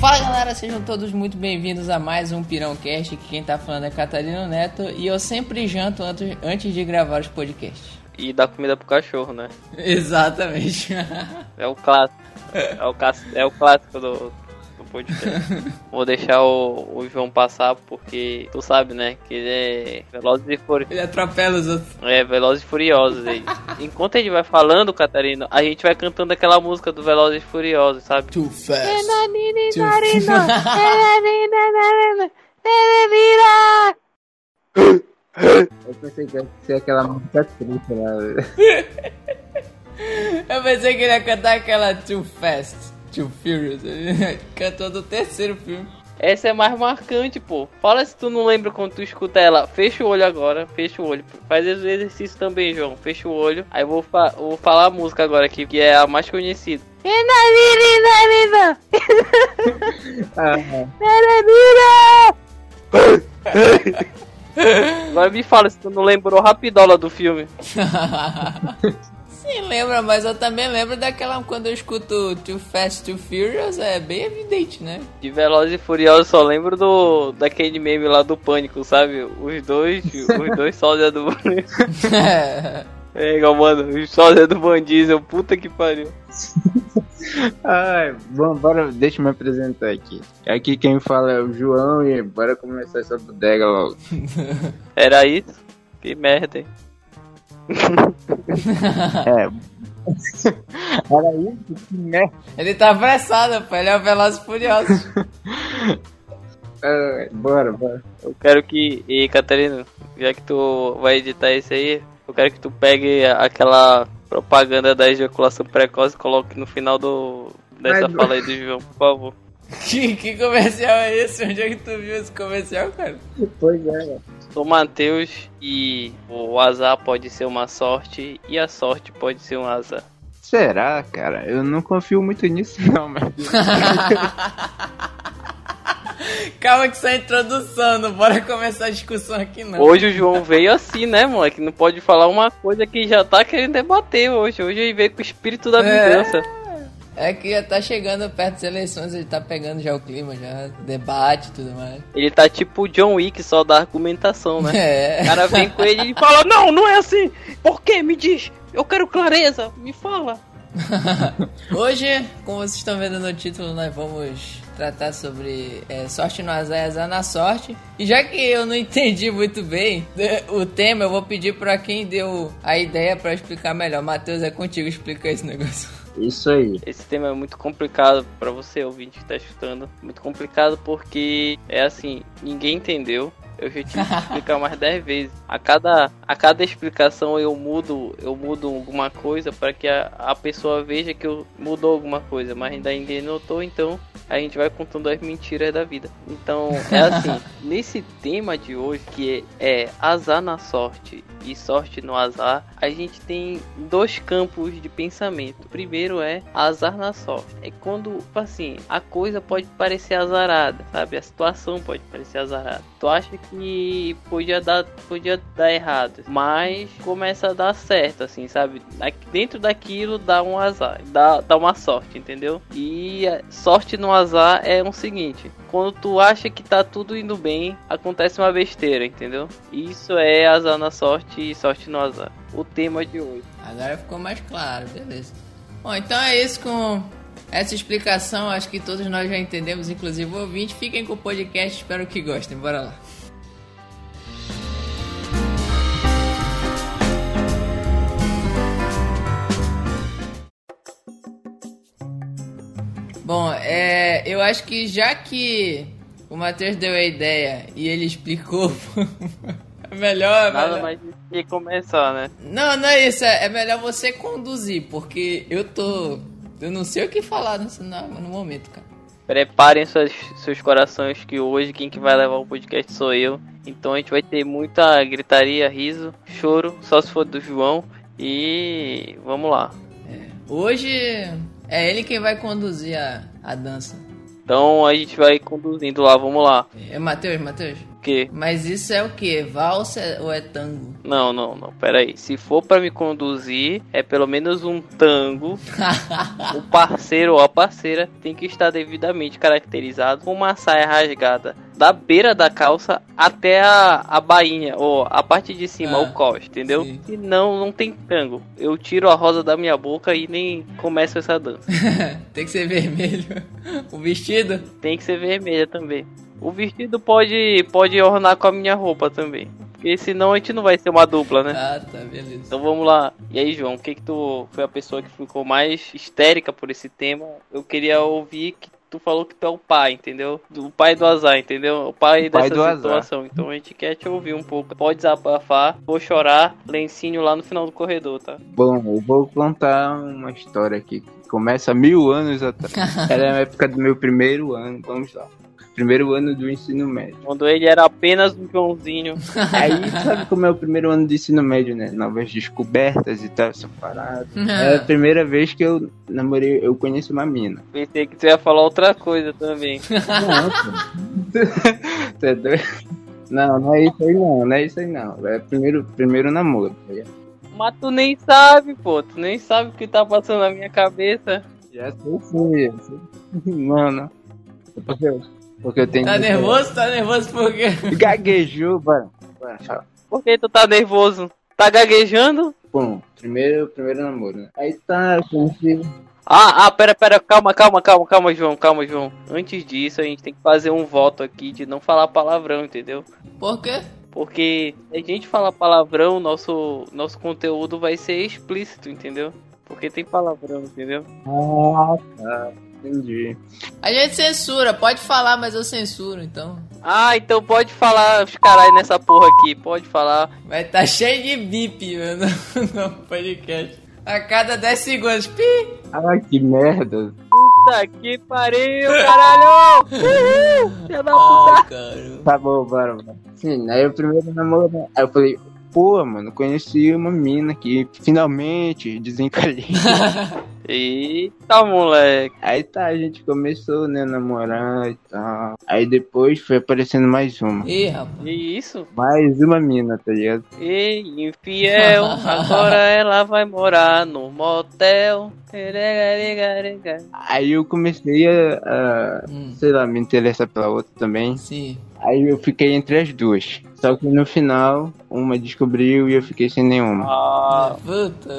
Fala galera, sejam todos muito bem-vindos a mais um Pirão Cast. Que quem tá falando é Catarina Neto e eu sempre janto antes, de gravar os podcasts. E dar comida pro cachorro, né? Exatamente. É o clássico. É o, cas- é o clássico do podcast. Vou deixar o, o João passar porque tu sabe, né? Que ele é Velozes e Furiosos. Ele atropela os outros. É, Velozes e Furiosos aí. Enquanto ele vai falando, Catarina, a gente vai cantando aquela música do Velozes e Furiosos, sabe? Too fast. Too Eu pensei que ia ser aquela música triste lá. Eu pensei que ele ia cantar aquela Too Fast, Too Furious. Cantou do terceiro filme. Essa é mais marcante, pô. Fala se tu não lembra quando tu escuta ela. Fecha o olho agora, fecha o olho. Faz esse exercício também, João. Fecha o olho. Aí eu vou, fa- vou falar a música agora aqui, que é a mais conhecida. Ah, Agora me fala se tu não lembrou rapidola do filme. Sim, lembra, mas eu também lembro daquela quando eu escuto Too Fast, Too Furious, é bem evidente, né? De Velozes e Furiosos só lembro do daquele meme lá do Pânico, sabe? Os dois, os dois sósias do É igual, mano, os sósias do Van Diesel, puta que pariu. ai, bom, bora, deixa eu me apresentar aqui. Aqui quem fala é o João e bora começar essa bodega logo. Era isso? Que merda, hein? É. Era isso? Que merda. Ele tá apressado, pô, ele é o Velozes e Furiosos. Ai, bora, bora. Eu quero que. E Catarina, já que tu vai editar isso aí, eu quero que tu pegue aquela propaganda da ejaculação precoce e coloque no final do. dessa Ai, fala aí do João, por favor. que, que comercial é esse? Onde é que tu viu esse comercial, cara? Pois é. Sou Matheus e o azar pode ser uma sorte e a sorte pode ser um azar. Será, cara? Eu não confio muito nisso, não, mas. Calma que isso é introdução, não bora começar a discussão aqui não. Hoje o João veio assim, né, moleque? Não pode falar uma coisa que já tá querendo debater hoje. Hoje ele veio com o espírito da É. vingança. É que já tá chegando perto das eleições, ele tá pegando já o clima, já debate e tudo mais. Ele tá tipo o John Wick, só da argumentação, né? É. O cara vem com ele e fala: Não, não é assim! Por quê? Me diz! Eu quero clareza! Me fala! Hoje, como vocês estão vendo no título, nós vamos tratar sobre é, sorte no azar e azar na sorte. E já que eu não entendi muito bem né, o tema, eu vou pedir pra quem deu a ideia pra explicar melhor. Matheus, é contigo explicar esse negócio. Isso aí. Esse tema é muito complicado pra você, ouvinte que tá escutando. Muito complicado porque é assim: ninguém entendeu. Eu já tive que explicar mais 10 vezes. A cada, a cada explicação eu mudo, eu mudo alguma coisa para que a, a pessoa veja que eu mudou alguma coisa, mas ainda ninguém notou, então a gente vai contando as mentiras da vida. Então, é assim, nesse tema de hoje, que é, é azar na sorte e sorte no azar, a gente tem dois campos de pensamento. O primeiro é azar na sorte. É quando, tipo assim, a coisa pode parecer azarada, sabe? A situação pode parecer azarada. Tu acha que podia dar, podia dar errado, mas começa a dar certo, assim, sabe? Dentro daquilo dá um azar, dá, dá uma sorte, entendeu? E sorte no azar é o seguinte: quando tu acha que tá tudo indo bem, acontece uma besteira, entendeu? Isso é azar na sorte e sorte no azar. O tema de hoje. Agora ficou mais claro, beleza. Bom, então é isso com essa explicação. Acho que todos nós já entendemos, inclusive o ouvinte. Fiquem com o podcast, espero que gostem. Bora lá. Eu acho que já que o Matheus deu a ideia e ele explicou, é melhor, é Nada melhor. mais de começar, né? Não, não é isso. É, é melhor você conduzir, porque eu tô. Eu não sei o que falar nesse, no, momento, cara. Preparem suas, seus corações que hoje quem que vai levar o podcast sou eu. Então a gente vai ter muita gritaria, riso, choro, só se for do João. E vamos lá. Hoje é ele quem vai conduzir a, a dança. Então a gente vai conduzindo lá, vamos lá. É Matheus, Matheus? Quê? Mas isso é o que? Valsa ou é tango? Não, não, não. Pera aí. Se for pra me conduzir, é pelo menos um tango. o parceiro ou a parceira tem que estar devidamente caracterizado com uma saia rasgada da beira da calça até a, a bainha, ou a parte de cima, Ah, o cos, entendeu? sim. Se não, não tem tango. Eu tiro a rosa da minha boca e nem começo essa dança. Tem que ser vermelho. O vestido? tem que ser vermelha também. O vestido pode, pode ornar com a minha roupa também. Porque senão a gente não vai ser uma dupla, né? Ah, tá, beleza. Então vamos lá. E aí, João, o que que tu foi a pessoa que ficou mais histérica por esse tema? Eu queria ouvir que tu falou que tu é o pai, entendeu? Do pai do azar, entendeu? O pai O pai dessa do azar. situação. Então a gente quer te ouvir um pouco. Pode desabafar, vou chorar, lencinho lá no final do corredor, tá? Bom, eu vou contar uma história aqui começa há mil anos atrás. Era a época do meu primeiro ano, vamos lá. Primeiro ano do ensino médio. Quando ele era apenas um Joãozinho. Aí, sabe como é o primeiro ano do ensino médio, né? Novas descobertas e tal, essa parada. É a primeira vez que eu namorei, eu conheci uma mina. Pensei que tu ia falar outra coisa também. Não. Você é doido? Não, não é isso aí não, não é isso aí não. É primeiro, primeiro namoro. tá ligado? Mas tu nem sabe, pô. Tu nem sabe o que tá passando na minha cabeça. Já sei sim, já sei. Não, não. Porque, eu- porque eu tenho. Tá nervoso? Tá nervoso por quê? Gaguejou, bora. Bora, fala. Por que tu tá nervoso? Tá gaguejando? Bom, primeiro, primeiro namoro, né? Aí tá, eu conheci. Ah, ah, pera, pera, calma, calma, calma, calma, João, calma, João. Antes disso, a gente tem que fazer um voto aqui de não falar palavrão, entendeu? Por quê? Porque se a gente falar palavrão, nosso, nosso conteúdo vai ser explícito, entendeu? Porque tem palavrão, entendeu? Ah, tá. Entendi. A gente censura, pode falar, mas eu censuro, então. Ah, então pode falar os caralho nessa porra aqui, pode falar. Vai tá cheio de bip, mano, no podcast. A cada 10 segundos. Pi! Ah, que merda. Puta que pariu, caralho! Uhul! Ah, cara. Tá bom, bora, bora. Sim, aí o primeiro namoro? Aí eu falei, pô, mano, conheci uma mina que finalmente desencalhei. Eita, moleque. aí tá, a gente começou, né, namorar e tal. Aí depois foi aparecendo mais uma. Ih, rapaz. Que isso? Mais uma mina, tá ligado? Ei, infiel, agora ela vai morar no motel. Aí eu comecei a, a, Hum, sei lá, me interessar pela outra também. sim. Aí eu fiquei entre as duas. Só que no final, uma descobriu e eu fiquei sem nenhuma. Ah, Puta.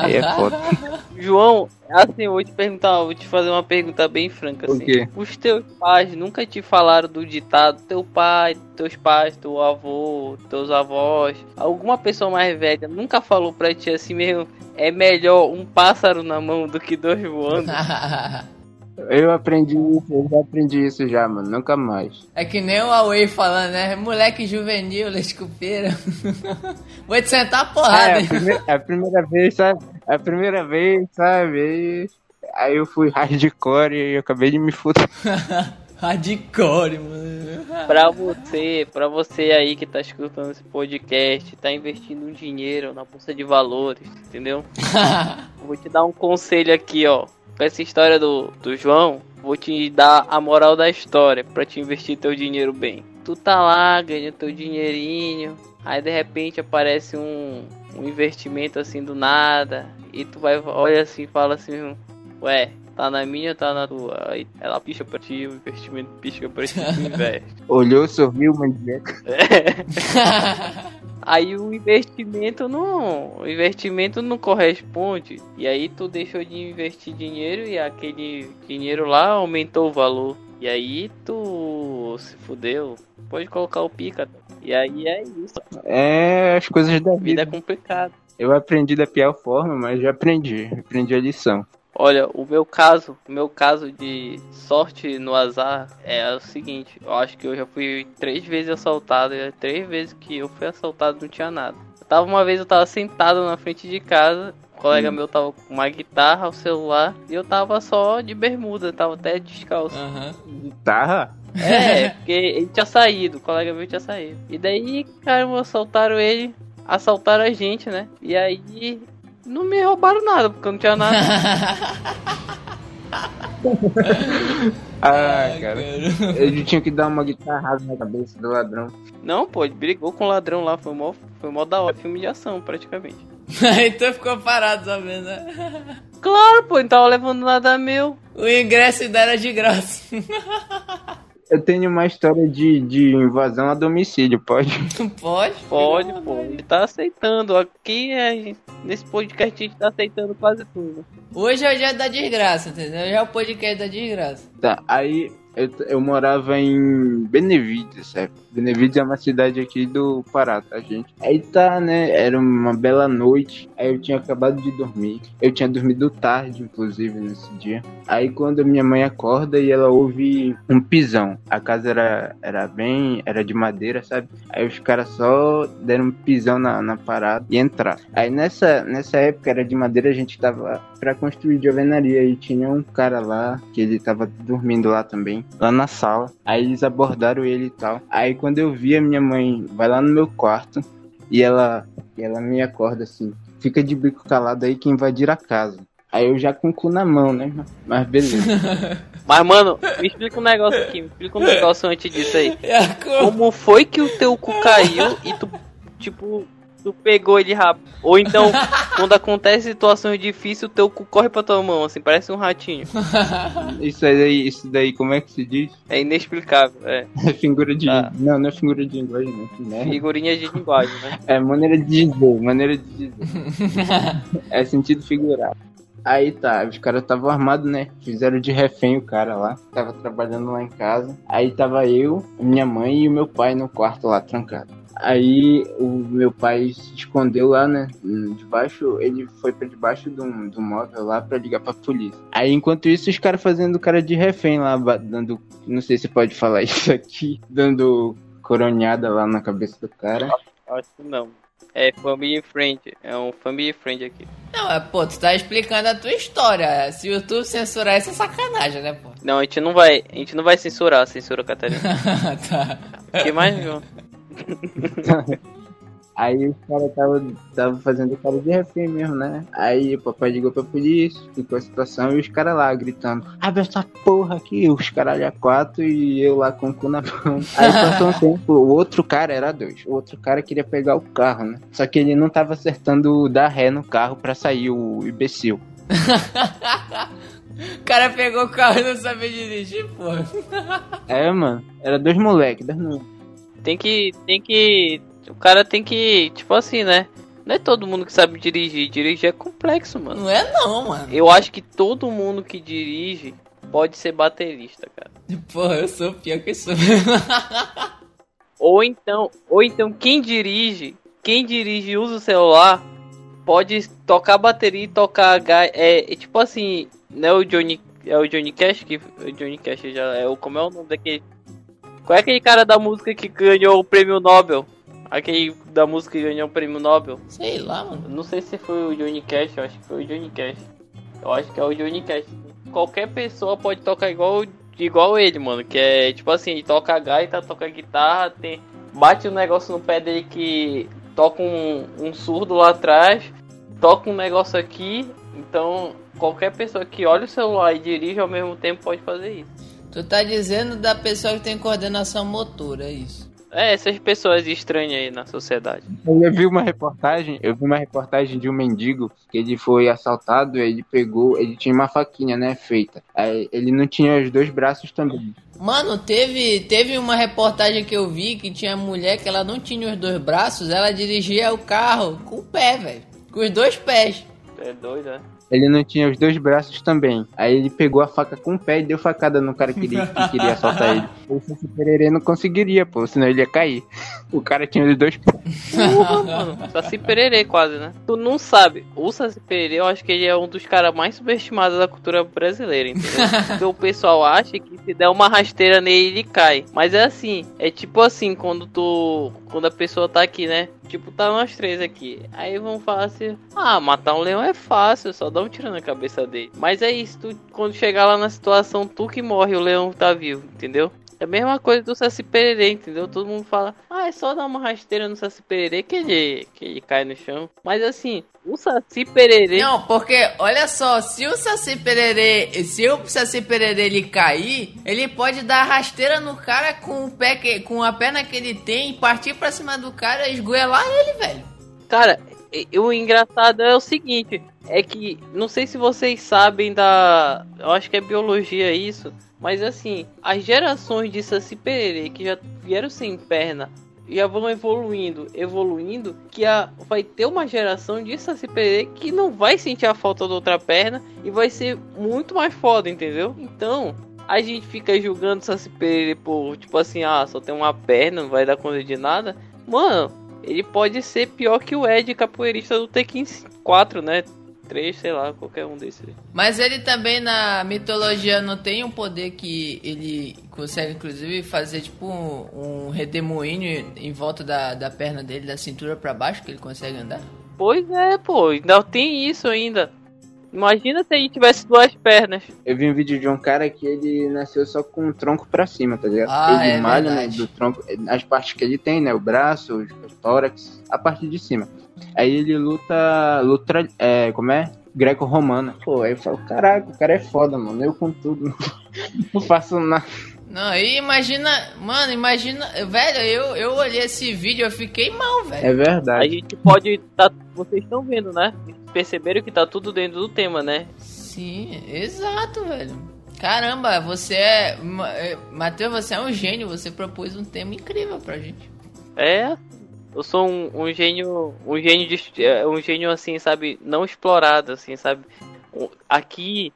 Aí é foda. João, assim, eu vou te perguntar, vou te fazer uma pergunta bem franca, O assim. quê? Os teus pais nunca te falaram do ditado, teu pai, teus pais, teu avô, teus avós, alguma pessoa mais velha nunca falou pra ti assim mesmo, é melhor um pássaro na mão do que dois voando? Eu aprendi isso, eu já aprendi isso já, mano. Nunca mais. É que nem o Huawei falando, né? Moleque juvenil, lescupeira. Vou te sentar a É, porrada. a, hein? primeira, a primeira vez, sabe? A primeira vez, sabe? Aí, aí eu fui hardcore e eu acabei de me fuder. Hardcore, mano. Pra você, pra você aí que tá escutando esse podcast, tá investindo um dinheiro na bolsa de valores, entendeu? Vou te dar um conselho aqui, ó. Com essa história do, do João, vou te dar a moral da história pra te investir teu dinheiro bem. Tu tá lá, ganha teu dinheirinho, aí de repente aparece um, um investimento assim do nada, e tu vai, olha assim e fala assim, ué, tá na minha ou tá na tua? Aí ela picha pra ti, o investimento pisca pra ti, investe. Olhou, sorriu, mandieca. Aí o investimento não, o investimento não corresponde. E aí tu deixou de investir dinheiro e aquele dinheiro lá aumentou o valor. E aí tu se fudeu. Pode colocar o pica. E aí é isso. É as coisas da vida é vida. complicada. Eu aprendi da pior forma, mas já aprendi. Aprendi a lição. Olha, o meu caso, o meu caso de sorte no azar é o seguinte, eu acho que eu já fui três vezes assaltado, e as três vezes que eu fui assaltado não tinha nada. Eu tava uma vez eu tava sentado na frente de casa, um colega meu tava com uma guitarra, o celular, e eu tava só de bermuda, tava até descalço. Aham. Guitarra? É, porque ele tinha saído, o colega meu tinha saído. E daí, caramba, assaltaram ele, assaltaram a gente, né? E aí não me roubaram nada, porque eu não tinha nada. ah, cara. Ele tinha que dar uma guitarrada na cabeça do ladrão. Não, pô, ele brigou com o ladrão lá, foi mó, foi mó da hora, filme de ação, praticamente. então ficou parado, sabe, né? Claro, pô, não tava levando nada meu. O ingresso ainda era de graça. Eu tenho uma história de, de invasão a domicílio, pode? Pode? Pode, pô. Ele tá aceitando. Aqui, é, nesse podcast, a gente tá aceitando quase tudo. Hoje é o dia da desgraça, entendeu? Hoje é o podcast da desgraça. Tá, aí eu, eu morava em Benevides, certo? Benevides é uma cidade aqui do Pará, tá, gente? Aí tá, né? Era uma bela noite. Aí eu tinha acabado de dormir. Eu tinha dormido tarde, inclusive, nesse dia. Aí quando minha mãe acorda e ela ouve um pisão. A casa era, era bem. Era de madeira, sabe? Aí os caras só deram um pisão na, na parada e entraram. Aí nessa, nessa época era de madeira, a gente tava pra construir de alvenaria. E tinha um cara lá que ele tava dormindo lá também, lá na sala. Aí eles abordaram ele e tal. Aí quando eu vi a minha mãe vai lá no meu quarto e ela, e ela me acorda assim, fica de bico calado aí que invadir a casa. Aí eu já com o cu na mão, né? Mas beleza. Mas, mano, me explica um negócio aqui, me explica um negócio antes disso aí. Como foi que o teu cu caiu e tu, tipo, tu pegou ele rápido. Ou então, quando acontece situações difíceis, o teu cu corre pra tua mão, assim, parece um ratinho. isso aí, isso daí, como é que se diz? É inexplicável, é. É figura de. Ah. Não, não é figura de linguagem, não. Merda. Figurinha de linguagem, né? É maneira de dizer, maneira de dizer. é sentido figurado. Aí tá, os caras estavam armados, né? Fizeram de refém o cara lá. Tava trabalhando lá em casa. Aí tava eu, minha mãe e o meu pai no quarto lá, trancado. Aí o meu pai se escondeu lá, né? Debaixo, ele foi para debaixo do, do móvel lá para ligar pra polícia. Aí enquanto isso, os caras fazendo cara de refém lá, dando. Não sei se pode falar isso aqui, dando coronhada lá na cabeça do cara. Acho que não. É family friend, é um family friend aqui. Não, é, pô, tu tá explicando a tua história. Se o YouTube censurar isso é sacanagem, né, pô? Não, a gente não vai, a gente não vai censurar, censura Catarina. tá. O que mais, João? Aí os caras estavam tava fazendo cara de refém mesmo, né? Aí o papai ligou pra polícia, ficou a situação e os caras lá gritando: Abre essa porra aqui, os caralho a quatro e eu lá com o cu na mão. Aí passou um tempo, o outro cara era dois. O outro cara queria pegar o carro, né? Só que ele não tava acertando dar ré no carro pra sair, o imbecil. O cara pegou o carro e não sabia dirigir, pô. É, mano. Era dois moleques, dois moleques. Tem que. Tem que. O cara tem que. Tipo assim, né? Não é todo mundo que sabe dirigir. Dirigir é complexo, mano. Não é não, mano. Eu acho que todo mundo que dirige pode ser baterista, cara. Porra, eu sou pior que isso. ou então, ou então quem dirige, quem dirige e usa o celular, pode tocar bateria e tocar é, é tipo assim, não é o Johnny, é o Johnny Cash que o Johnny Cash já é o como é o nome daquele qual é aquele cara da música que ganhou o prêmio Nobel? Aquele da música que ganhou o prêmio Nobel? Sei lá, mano. Não sei se foi o Johnny Cash, eu acho que foi o Johnny Cash. Eu acho que é o Johnny Cash. Qualquer pessoa pode tocar igual, igual ele, mano. Que é tipo assim, ele toca gaita, toca guitarra, tem, bate um negócio no pé dele que toca um, um surdo lá atrás, toca um negócio aqui. Então, qualquer pessoa que olha o celular e dirige ao mesmo tempo pode fazer isso. Tu tá dizendo da pessoa que tem coordenação motora, é isso? É, essas pessoas estranhas aí na sociedade. Eu vi uma reportagem, eu vi uma reportagem de um mendigo que ele foi assaltado, ele pegou, ele tinha uma faquinha, né, feita. Aí ele não tinha os dois braços também. Mano, teve, teve uma reportagem que eu vi que tinha mulher que ela não tinha os dois braços, ela dirigia o carro com o pé, velho. Com os dois pés. É doido, é? Ele não tinha os dois braços também. Aí ele pegou a faca com o pé e deu facada no cara que queria, que queria assaltar ele. O Saci Pererê não conseguiria, pô, senão ele ia cair. O cara tinha os dois pés. Porra, mano. Saci Pererê quase, né? Tu não sabe. O Saci Pererê, eu acho que ele é um dos caras mais subestimados da cultura brasileira, entendeu? Porque o pessoal acha que se der uma rasteira nele, ele cai. Mas é assim, é tipo assim, quando tu... Quando a pessoa tá aqui, né? Tipo, tá nós três aqui. Aí vão falar assim: Ah, matar um leão é fácil, só dá um tiro na cabeça dele. Mas é isso, tu, quando chegar lá na situação, tu que morre, o leão tá vivo, entendeu? É a mesma coisa do Saci Pererê, entendeu? Todo mundo fala, ah, é só dar uma rasteira no Saci Pererê que ele, que ele cai no chão. Mas assim, o Saci Pererê... Não, porque, olha só, se o Saci Pererê, se o Saci Pererê ele cair, ele pode dar rasteira no cara com o pé, que, com a perna que ele tem, partir pra cima do cara e esgoelar ele, velho. Cara, o engraçado é o seguinte, é que não sei se vocês sabem da, eu acho que é biologia isso, mas assim, as gerações de Saci Pererê que já vieram sem perna já vão evoluindo, evoluindo, que a, vai ter uma geração de Saci Pererê que não vai sentir a falta da outra perna e vai ser muito mais foda, entendeu? Então, a gente fica julgando Saci Pererê por, tipo assim, ah, só tem uma perna, não vai dar conta de nada. Mano, ele pode ser pior que o Ed capoeirista do Tekken 4, né? 3, sei lá, qualquer um desses. Mas ele também na mitologia não tem um poder que ele consegue, inclusive, fazer tipo um, um redemoinho em volta da, da perna dele, da cintura para baixo, que ele consegue andar? Pois é, pô, ainda tem isso ainda. Imagina se ele tivesse duas pernas. Eu vi um vídeo de um cara que ele nasceu só com o tronco pra cima, tá ligado? Ah, ele é malha né, do tronco, as partes que ele tem, né? O braço, o tórax, a parte de cima. Aí ele luta. luta é, como é? Greco-romana. Pô, aí eu falo, caraca, o cara é foda, mano. Eu com tudo. Não faço nada. Não, e imagina, mano, imagina, velho, eu, eu olhei esse vídeo, eu fiquei mal, velho. É A verdade. gente pode. Tá, vocês estão vendo, né? Perceberam que tá tudo dentro do tema, né? Sim, exato, velho. Caramba, você é. É, Matheus, você é um gênio, você propôs um tema incrível pra gente. É. Eu sou um, um gênio. Um gênio de, é, um gênio assim, sabe, não explorado, assim, sabe? Aqui.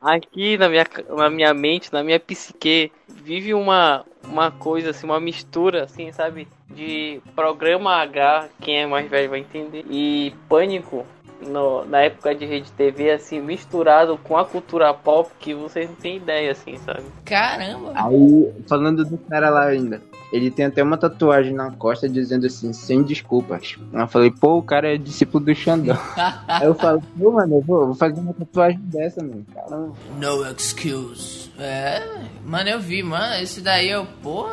Aqui na minha, na minha mente, na minha psique, vive uma, uma coisa assim, uma mistura, assim, sabe? De programa H, quem é mais velho vai entender, e pânico no, na época de rede TV, assim, misturado com a cultura pop que vocês não têm ideia, assim, sabe? Caramba, Aí, falando do cara lá ainda, ele tem até uma tatuagem na costa dizendo assim, sem desculpas. Eu falei, pô, o cara é discípulo do Xandão. Aí eu falo, pô, mano, eu vou, vou fazer uma tatuagem dessa, mano. Caramba. no excuse. É, mano, eu vi, mano, esse daí eu, pô.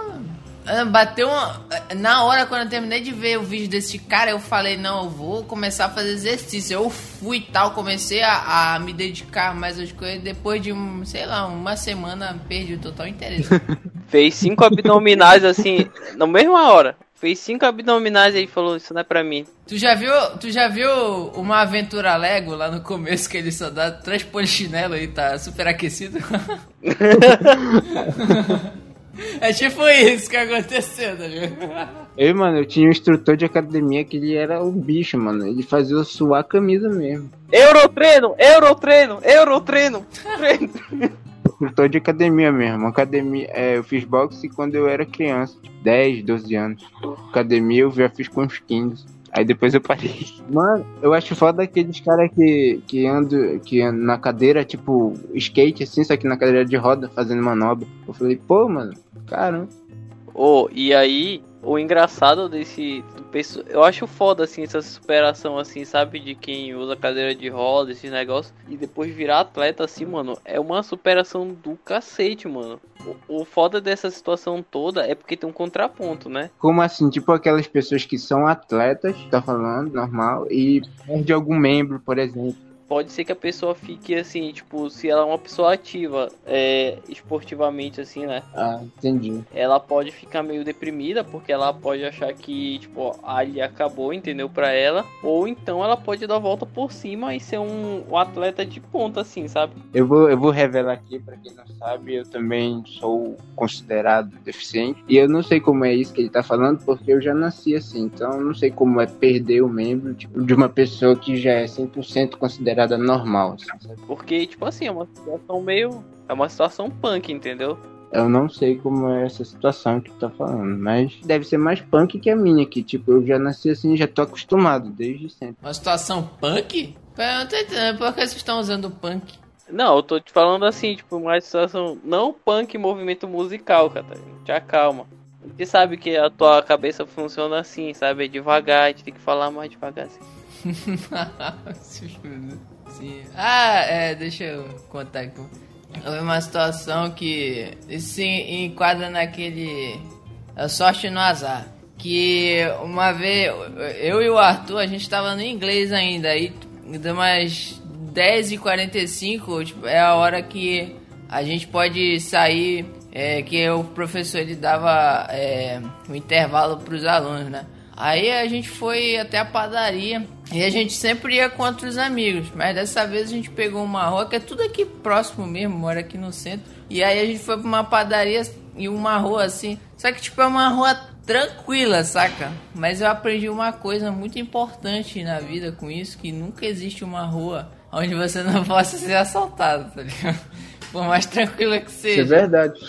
Ah, Bateu uma. Na hora, quando eu terminei de ver o vídeo desse cara, eu falei, não, eu vou começar a fazer exercício. Eu fui e tal, comecei a, a me dedicar mais às coisas. Depois de, sei lá, uma semana, perdi o total interesse. Fez cinco abdominais assim, na mesma hora. Fez cinco abdominais e falou, isso não é pra mim. Tu já viu, tu já viu uma aventura Lego lá no começo que ele só dá três polichinelo e tá super aquecido? é tipo isso que aconteceu, tá ligado? Eu, mano, eu tinha um instrutor de academia que ele era um bicho, mano. Ele fazia eu suar a camisa mesmo. Eurotreino, Eurotreino, Eurotreino, treino. Instrutor de academia mesmo. Academia, é, eu fiz boxe quando eu era criança, tipo, 10, 12 anos. Academia eu já fiz com uns 15. Aí depois eu parei. Mano, eu acho foda aqueles caras que, que andam que andam na cadeira, tipo, skate assim, só que na cadeira de roda, fazendo manobra. Eu falei, pô, mano, caramba. Oh, e aí, o engraçado desse. Eu acho foda, assim, essa superação, assim, sabe? De quem usa cadeira de roda, esses negócios. E depois virar atleta, assim, mano. É uma superação do cacete, mano. O, o foda dessa situação toda é porque tem um contraponto, né? Como assim? Tipo aquelas pessoas que são atletas, tá falando, normal, e perde algum membro, por exemplo. Pode ser que a pessoa fique assim, tipo, se ela é uma pessoa ativa, é, esportivamente, assim, né? Ah, entendi. ela pode ficar meio deprimida porque ela pode achar que tipo ali acabou entendeu pra ela ou então ela pode dar a volta por cima e ser um, um atleta de ponta assim sabe Eu vou, eu vou revelar aqui pra quem não sabe, eu também sou considerado deficiente. E eu não sei como é isso que ele tá falando, porque eu já nasci assim. Então eu não sei como é perder o membro tipo, de uma pessoa que já é 100% considerada normal. assim, porque tipo assim é uma situação meio é uma situação punk entendeu Eu não sei como é essa situação que tu tá falando, mas deve ser mais punk que a minha, que tipo, eu já nasci assim, já tô acostumado desde sempre. Uma situação punk? Eu não tô entendendo. Por que vocês estão usando punk? não eu tô te falando assim tipo uma situação não punk movimento musical cara te acalma você sabe que a tua cabeça funciona assim sabe é devagar a gente tem que falar mais devagar assim. Sim. Ah, é, deixa eu contar aqui. Houve uma situação que se enquadra naquele a sorte no azar. Que uma vez eu e o Arthur, a gente tava no inglês ainda, aí umas 10h45, tipo, é a hora que a gente pode sair, é, que o professor ele dava é, um intervalo para os alunos, né? Aí a gente foi até a padaria e a gente sempre ia com outros amigos, mas dessa vez a gente pegou uma rua que é tudo aqui próximo mesmo, mora aqui no centro. E aí a gente foi para uma padaria e uma rua assim, só que tipo é uma rua tranquila, saca? Mas eu aprendi uma coisa muito importante na vida com isso, que nunca existe uma rua onde você não possa ser assaltado, tá ligado? Por mais tranquila que seja. Isso é verdade.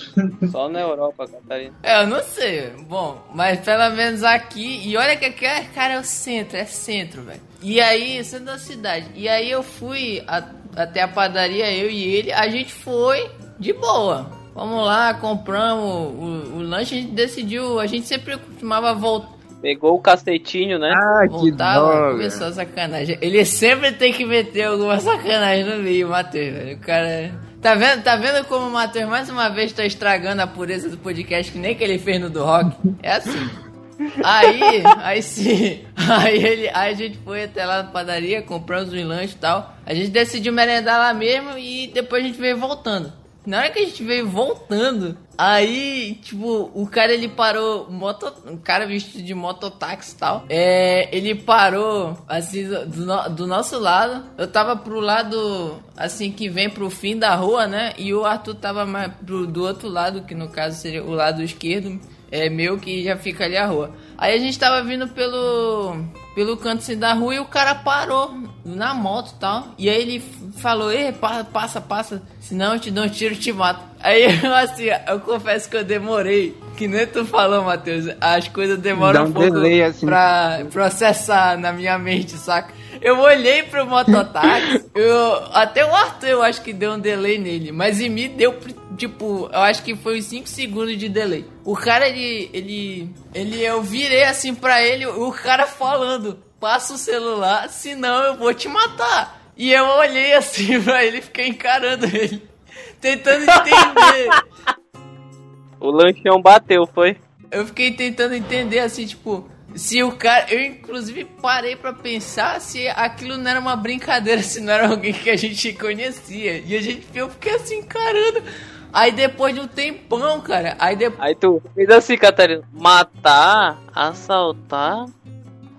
Só na Europa, Catarina. É, eu não sei. Bom, mas pelo menos aqui. E olha que aqui, é, cara, é o centro, é centro, velho. E aí, centro da cidade. E aí eu fui a, até a padaria, eu e ele. A gente foi de boa. Vamos lá, compramos o, o lanche. A gente decidiu. A gente sempre costumava voltar. Pegou o cacetinho, né? Ah, que Voltava, droga. começou a sacanagem. Ele sempre tem que meter alguma sacanagem no meio, Matheus, velho. O cara. Tá vendo, tá vendo como o Matheus mais uma vez tá estragando a pureza do podcast que nem que ele fez no do rock? É assim. Aí, aí sim, aí, ele, aí a gente foi até lá na padaria, compramos um lanche e tal. A gente decidiu merendar lá mesmo e depois a gente veio voltando. Na hora que a gente veio voltando, aí, tipo, o cara ele parou, moto, um cara vestido de mototáxi e tal. É, ele parou, assim, do, do no- do nosso lado. Eu tava pro lado, assim, que vem pro fim da rua, né? E o Arthur tava mais pro, do outro lado, que no caso seria o lado esquerdo, é meu, que já fica ali a rua. Aí a gente tava vindo pelo, pelo canto assim, da rua e o cara parou na moto e tal. E aí ele falou, Ei, pa- passa, passa, senão eu te dou um tiro e te mato. Aí eu assim, eu confesso que eu demorei. Que nem tu falou, Matheus. As coisas demoram Dá um um pouco delay, assim. pra processar na minha mente, saca? Eu olhei pro mototáxi, eu, até o Arthur eu acho que deu um delay nele, mas em mim deu, tipo, eu acho que foi uns 5 segundos de delay. O cara, ele, ele, ele, eu virei assim pra ele, o cara falando, passa o celular, senão eu vou te matar. E eu olhei assim pra ele fiquei encarando ele, tentando entender. O lanchão bateu, foi? eu fiquei tentando entender assim, tipo, se o cara. Eu inclusive parei pra pensar se aquilo não era uma brincadeira, se não era alguém que a gente conhecia. E a gente eu fiquei assim encarando. Aí depois de um tempão, cara, aí depois. Aí tu fez assim, Catarina. Matar, assaltar,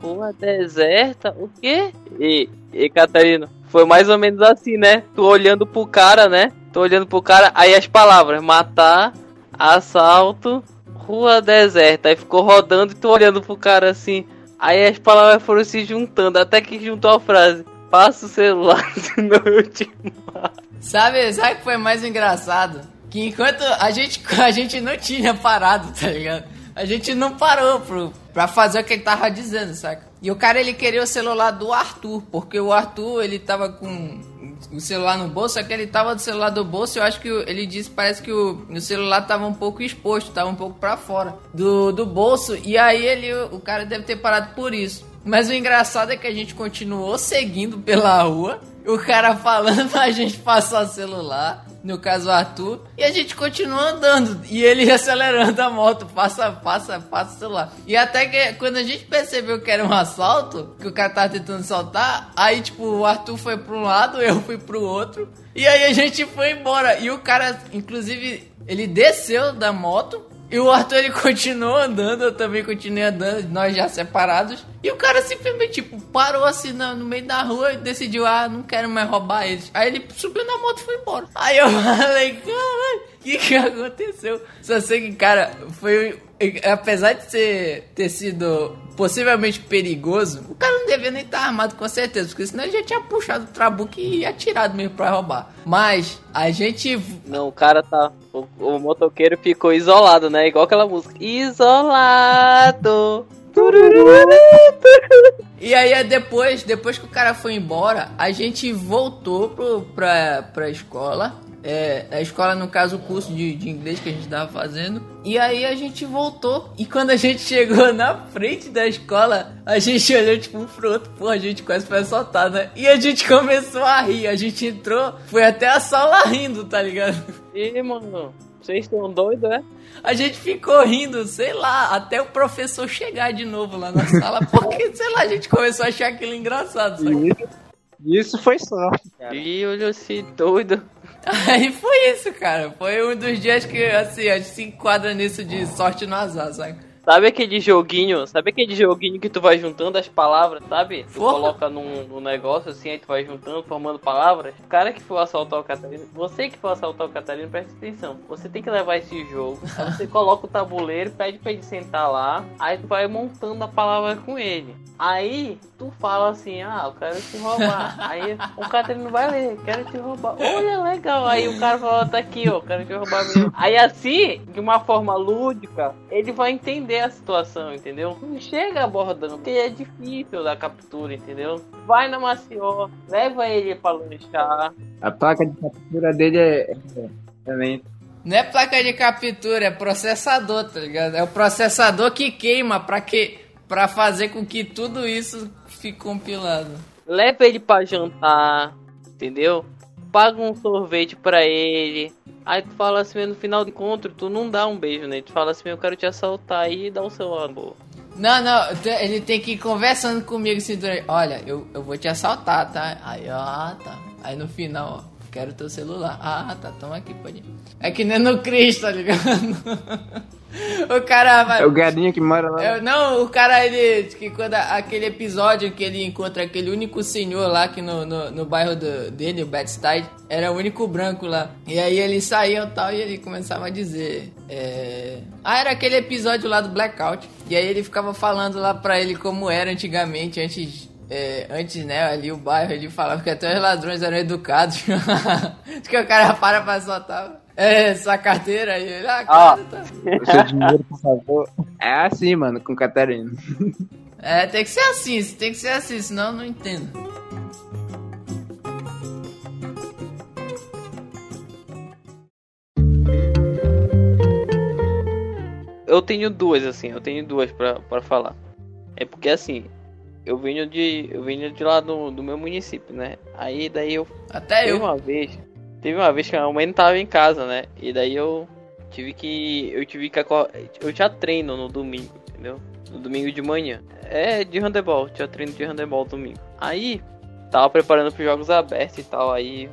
rua deserta, o quê? E, e Catarina, foi mais ou menos assim, né? Tu olhando pro cara, né? Tu olhando pro cara, aí as palavras, matar, assalto, rua deserta. Aí ficou rodando e tu olhando pro cara assim. Aí as palavras foram se juntando, até que juntou a frase. Passa o celular, senão eu te Sabe, sabe o que foi mais engraçado? Que enquanto a gente, a gente não tinha parado, tá ligado? A gente não parou pro, pra fazer o que ele tava dizendo, saca? E o cara, ele queria o celular do Arthur, porque o Arthur, ele tava com o celular no bolso, só que ele tava do celular do bolso, eu acho que ele disse, parece que o, o celular tava um pouco exposto, tava um pouco pra fora do, do bolso, e aí ele, o cara deve ter parado por isso. Mas o engraçado é que a gente continuou seguindo pela rua, o cara falando pra gente passar celular, no caso o Arthur, e a gente continua andando, e ele acelerando a moto, passa, passa, passa o celular. E até que quando a gente percebeu que era um assalto, que o cara tava tentando saltar, aí tipo, o Arthur foi pra um lado, eu fui pro outro, e aí a gente foi embora. E o cara, inclusive, ele desceu da moto, e o Arthur ele continuou andando, eu também continuei andando, nós já separados. E o cara simplesmente, tipo, parou assim no, no meio da rua e decidiu, ah, não quero mais roubar eles. Aí ele subiu na moto e foi embora. Aí eu falei, caralho, que que aconteceu? Só sei que, cara, foi. Apesar de ser, ter sido possivelmente perigoso, o cara não devia nem estar armado com certeza, porque senão ele já tinha puxado o trabuco e atirado mesmo pra roubar. Mas a gente Não, o cara tá. O, o motoqueiro ficou isolado, né? Igual aquela música. Isolado E aí depois, depois que o cara foi embora, a gente voltou pro, pra, pra escola. É, a escola, no caso, o curso de, de inglês que a gente tava fazendo. E aí a gente voltou. E quando a gente chegou na frente da escola, a gente olhou tipo um pro outro. Pô, a gente quase foi assaltado, né? E a gente começou a rir. A gente entrou, foi até a sala rindo, tá ligado? E, mano, vocês estão doidos, né? A gente ficou rindo, sei lá, até o professor chegar de novo lá na sala, porque, sei lá, a gente começou a achar aquilo engraçado. Sabe? Isso foi sorte, cara. E olhou assim, doido. Aí foi isso, cara. Foi um dos dias que, assim, a gente se enquadra nisso de sorte no azar, sabe? Sabe aquele joguinho? Sabe aquele joguinho que tu vai juntando as palavras, sabe? Tu Porra. coloca num, num negócio assim, aí tu vai juntando, formando palavras. O cara que for assaltar o Catarina, você que for assaltar o Catarina, presta atenção. Você tem que levar esse jogo. Aí você coloca o tabuleiro, pede pra ele sentar lá. Aí tu vai montando a palavra com ele. Aí tu fala assim, ah, eu quero te roubar. Aí o Catarina vai ler, quero te roubar. Olha, legal. Aí o cara fala, tá aqui, ó, quero te roubar mesmo. Aí assim, de uma forma lúdica, ele vai entender a situação, entendeu? Não chega abordando, porque é difícil da captura, entendeu? Vai na Mació, leva ele pra lanchar. A placa de captura dele é, é, é lenta. Não é placa de captura, é processador, tá ligado? É o processador que queima pra, que, pra fazer com que tudo isso fique compilado. Leva ele pra jantar, entendeu? Paga um sorvete pra ele. Aí tu fala assim, no final do encontro, tu não dá um beijo nele. Tu fala assim, eu quero te assaltar e dá o seu amor. Não, não, ele tem que ir conversando comigo assim, durante- olha, eu, eu vou te assaltar, tá? Aí, ó, ah, tá. Aí no final, ó, quero teu celular. Ah, tá, toma aqui, pode ir. É que nem no Cristo, tá ligado? o cara vai... É o galinho que mora lá. Eu- não, o cara, ele. Que quando aquele episódio que ele encontra aquele único senhor lá que no, no, no bairro do- dele, o Bed-Stuy, era o único branco lá. E aí eles saíam e tal, e ele começava a dizer. é, Ah, era aquele episódio lá do Blackout. E aí ele ficava falando lá pra ele como era antigamente, antes. é, antes, né, ali o bairro, ele falava que até os ladrões eram educados. Diz que o cara para pra soltar. É, sua carteira e ele, ah, cara, tá. O seu dinheiro, por favor. É assim, mano, com Catarina. É, tem que ser assim, tem que ser assim, senão eu não entendo. Eu tenho duas, assim, eu tenho duas pra, pra falar. É porque assim, eu venho de. Eu venho de lá do, do meu município, né? Aí daí eu Até eu. uma vez, teve uma vez que a mãe não tava em casa, né? E daí eu tive que, eu tive que acor- eu tinha treino no domingo, entendeu? No domingo de manhã. É de handebol, tinha treino de handebol domingo. Aí tava preparando pros jogos abertos e tal, aí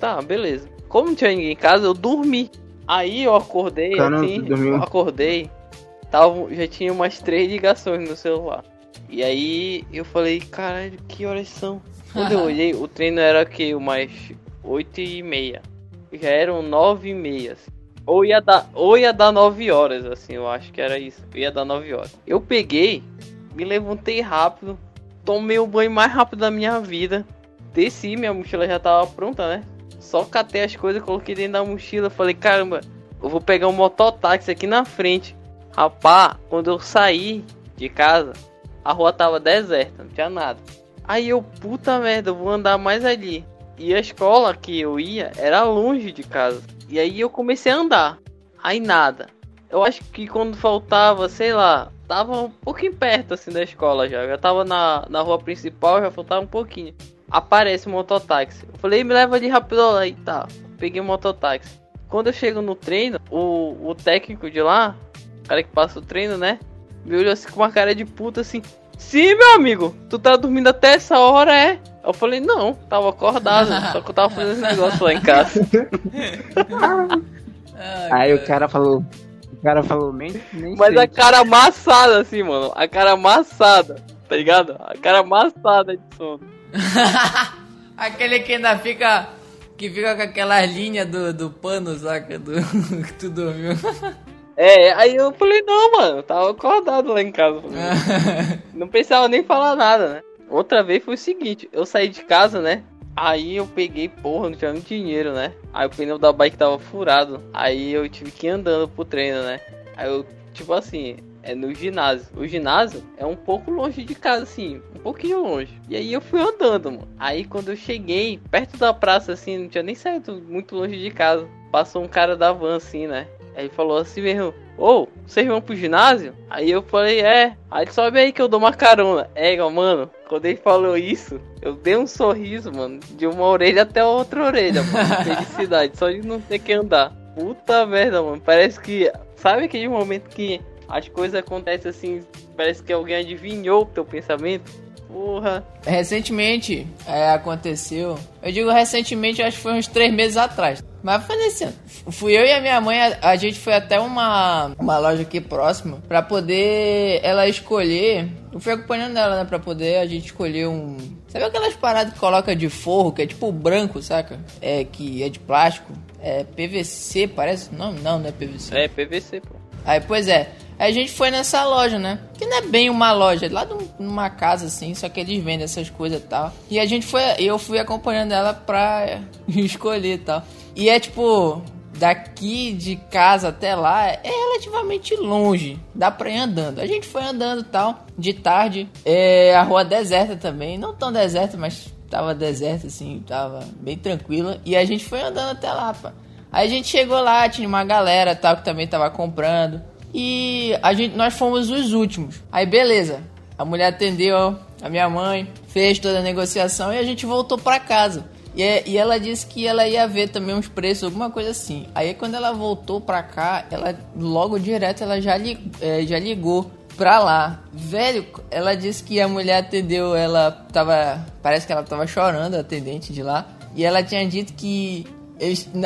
tá, beleza. Como não tinha ninguém em casa, eu dormi. Aí eu acordei Caramba, assim, eu acordei, tava, já tinha umas três ligações no celular. E aí eu falei, caralho, que horas são? Quando eu olhei, o treino era que umas 8 e meia. Já eram 9 e meia. assim. Ou ia dar, ou ia dar 9 horas, assim, eu acho que era isso. Ia dar 9 horas. Eu peguei, me levantei rápido, tomei o banho mais rápido da minha vida. Desci, minha mochila já tava pronta, né? Só catei as coisas, coloquei dentro da mochila. Falei, caramba, eu vou pegar um mototáxi aqui na frente. Rapá, quando eu saí de casa, a rua tava deserta, não tinha nada. Aí eu, puta merda, eu vou andar mais ali. E a escola que eu ia era longe de casa. E aí eu comecei a andar. Aí nada. Eu acho que quando faltava, sei lá, tava um pouquinho perto assim da escola já. Já tava na, na rua principal, já faltava um pouquinho. Aparece um mototáxi. Eu falei, me leva ali rápido lá e tá. Peguei o mototáxi. Quando eu chego no treino, o, o técnico de lá, o cara que passa o treino, né? Me olhou assim com uma cara de puta assim. Sim, meu amigo, tu tá dormindo até essa hora, é? Eu falei, não, tava acordado, só que eu tava fazendo esse negócio lá em casa. Ai, Aí o cara. cara falou. O cara falou, nem, nem Mas sei. a cara amassada assim, mano. A cara amassada, tá ligado? A cara amassada de sono. Aquele que ainda fica. Que fica com aquelas linhas do, do pano, saca? Do, que tu dormiu. É, aí eu falei, não, mano, eu tava acordado lá em casa. Não precisava nem falar nada, né? Outra vez foi o seguinte, eu saí de casa, né? Aí eu peguei, porra, não tinha muito dinheiro, né? Aí o pneu da bike tava furado. Aí eu tive que ir andando pro treino, né? Aí eu, tipo assim, é no ginásio. O ginásio é um pouco longe de casa, assim, um pouquinho longe. E aí eu fui andando, mano. Aí quando eu cheguei perto da praça, assim, não tinha nem saído muito longe de casa. Passou um cara da van, assim, né? Aí falou assim mesmo, ô, oh, vocês vão pro ginásio? Aí eu falei, é. Aí sobe aí que eu dou uma carona. É, mano, quando ele falou isso, eu dei um sorriso, mano, de uma orelha até a outra orelha, mano. Felicidade, só de não ter que andar. Puta merda, mano. Parece que. Sabe aquele momento que as coisas acontecem assim, parece que alguém adivinhou o teu pensamento? Porra. Recentemente é, aconteceu. Eu digo recentemente, acho que foi uns três meses atrás. Mas foi nesse ano. Fui eu e a minha mãe, a, a gente foi até uma, uma loja aqui próxima pra poder ela escolher. Eu fui acompanhando ela, né? Pra poder a gente escolher um. Sabe aquelas paradas que coloca de forro, que é tipo branco, saca? É que é de plástico. É PVC, parece? Não, não, não é PVC. É PVC, pô. Aí, pois é. A gente foi nessa loja, né? Que não é bem uma loja, é lá numa casa assim, só que eles vendem essas coisas e tal. E a gente foi, eu fui acompanhando ela pra escolher e tal. E é tipo, daqui de casa até lá é relativamente longe. Dá pra ir andando. A gente foi andando tal, de tarde. É, a rua deserta também. Não tão deserta, mas tava deserta assim, tava bem tranquila. E a gente foi andando até lá, pá. Aí a gente chegou lá, tinha uma galera tal que também tava comprando. E a gente, nós fomos os últimos. Aí beleza. A mulher atendeu a minha mãe, fez toda a negociação e a gente voltou para casa. E, é, e, ela disse que ela ia ver também uns preços, alguma coisa assim. Aí quando ela voltou pra cá, ela logo direto ela já, é, já ligou pra lá. Velho, ela disse que a mulher atendeu, ela tava. Parece que ela tava chorando, a atendente de lá. E ela tinha dito que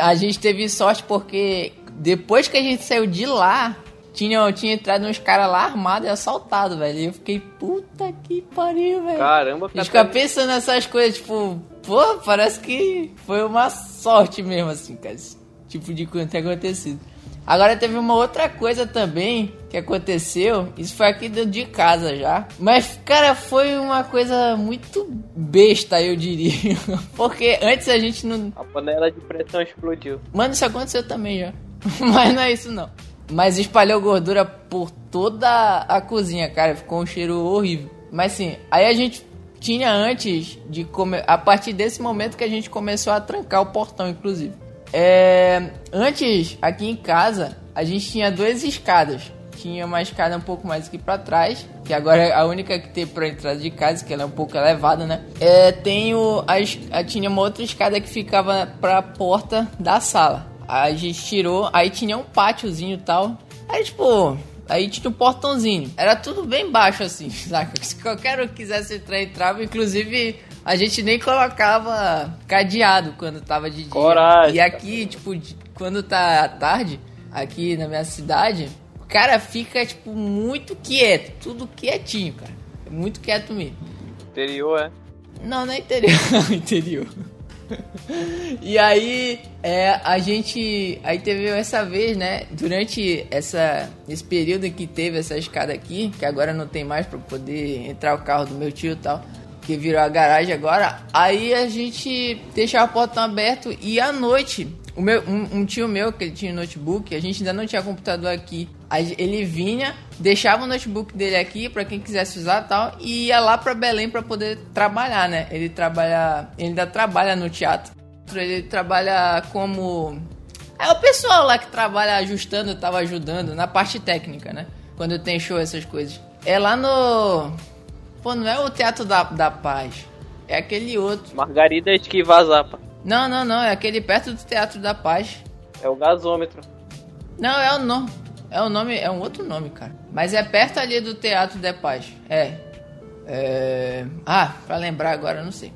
a gente teve sorte porque depois que a gente saiu de lá, tinha, tinha entrado uns caras lá armados e assaltado, velho. E eu fiquei, puta que pariu, velho. Caramba, cara. Fica pensando nessas coisas, tipo, pô, parece que foi uma sorte mesmo, assim, cara. Esse tipo de coisa ter acontecido. Agora teve uma outra coisa também que aconteceu. Isso foi aqui dentro de casa já. Mas, cara, foi uma coisa muito besta, eu diria. Porque antes a gente não. A panela de pressão explodiu. Mano, isso aconteceu também já. Mas não é isso não. Mas espalhou gordura por toda a cozinha, cara. Ficou um cheiro horrível. Mas sim, aí a gente tinha antes de comer. A partir desse momento que a gente começou a trancar o portão, inclusive. É, antes, aqui em casa, a gente tinha duas escadas. Tinha uma escada um pouco mais aqui para trás, que agora é a única que tem para entrada de casa, que ela é um pouco elevada, né? É, tenho a, tinha uma outra escada que ficava para a porta da sala. A gente tirou, aí tinha um pátiozinho e tal. Aí, tipo, aí tinha um portãozinho. Era tudo bem baixo assim, saca? Se qualquer um quisesse entrar, entrava. Inclusive, a gente nem colocava cadeado quando tava de dia. Coragem. E aqui, tipo, quando tá à tarde, aqui na minha cidade, o cara fica, tipo, muito quieto. Tudo quietinho, cara. Muito quieto mesmo. Interior, é? Não, não é interior. interior. e aí, é, a gente. Aí teve essa vez, né? Durante essa, esse período que teve essa escada aqui, que agora não tem mais para poder entrar o carro do meu tio e tal que virou a garagem agora. Aí a gente deixava o portão aberto e à noite, o meu, um, um, tio meu que ele tinha notebook, a gente ainda não tinha computador aqui. Ele vinha, deixava o notebook dele aqui para quem quisesse usar tal e ia lá para Belém para poder trabalhar, né? Ele trabalha, ele ainda trabalha no teatro. Ele trabalha como é o pessoal lá que trabalha ajustando, tava ajudando na parte técnica, né? Quando tem show essas coisas. É lá no Pô, não é o Teatro da, da Paz. É aquele outro. Margarida Esquivazapa. Não, não, não. É aquele perto do Teatro da Paz. É o gasômetro. Não, é o nome. É o nome, é um outro nome, cara. Mas é perto ali do Teatro da Paz. É. É. Ah, pra lembrar agora, não sei.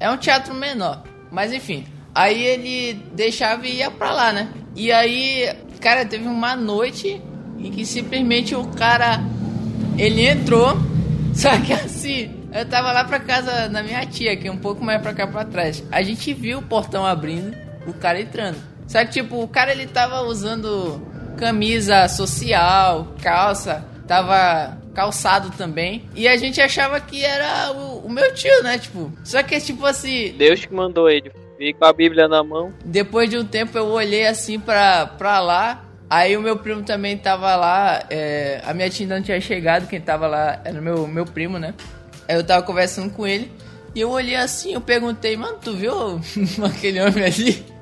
É um teatro menor. Mas enfim. Aí ele deixava e ia pra lá, né? E aí, cara, teve uma noite em que simplesmente o cara. Ele entrou só que assim, eu tava lá pra casa da minha tia, que é um pouco mais pra cá pra trás. A gente viu o portão abrindo, o cara entrando. Só que, tipo, o cara ele tava usando camisa social, calça, tava calçado também. E a gente achava que era o, o meu tio, né? Tipo, só que, tipo assim. Deus que mandou ele. Veio com a Bíblia na mão. Depois de um tempo eu olhei assim pra, pra lá. Aí o meu primo também tava lá, é, a minha tia não tinha chegado, quem tava lá era o meu, meu primo, né? Aí eu tava conversando com ele, e eu olhei assim, eu perguntei, mano, tu viu aquele homem ali?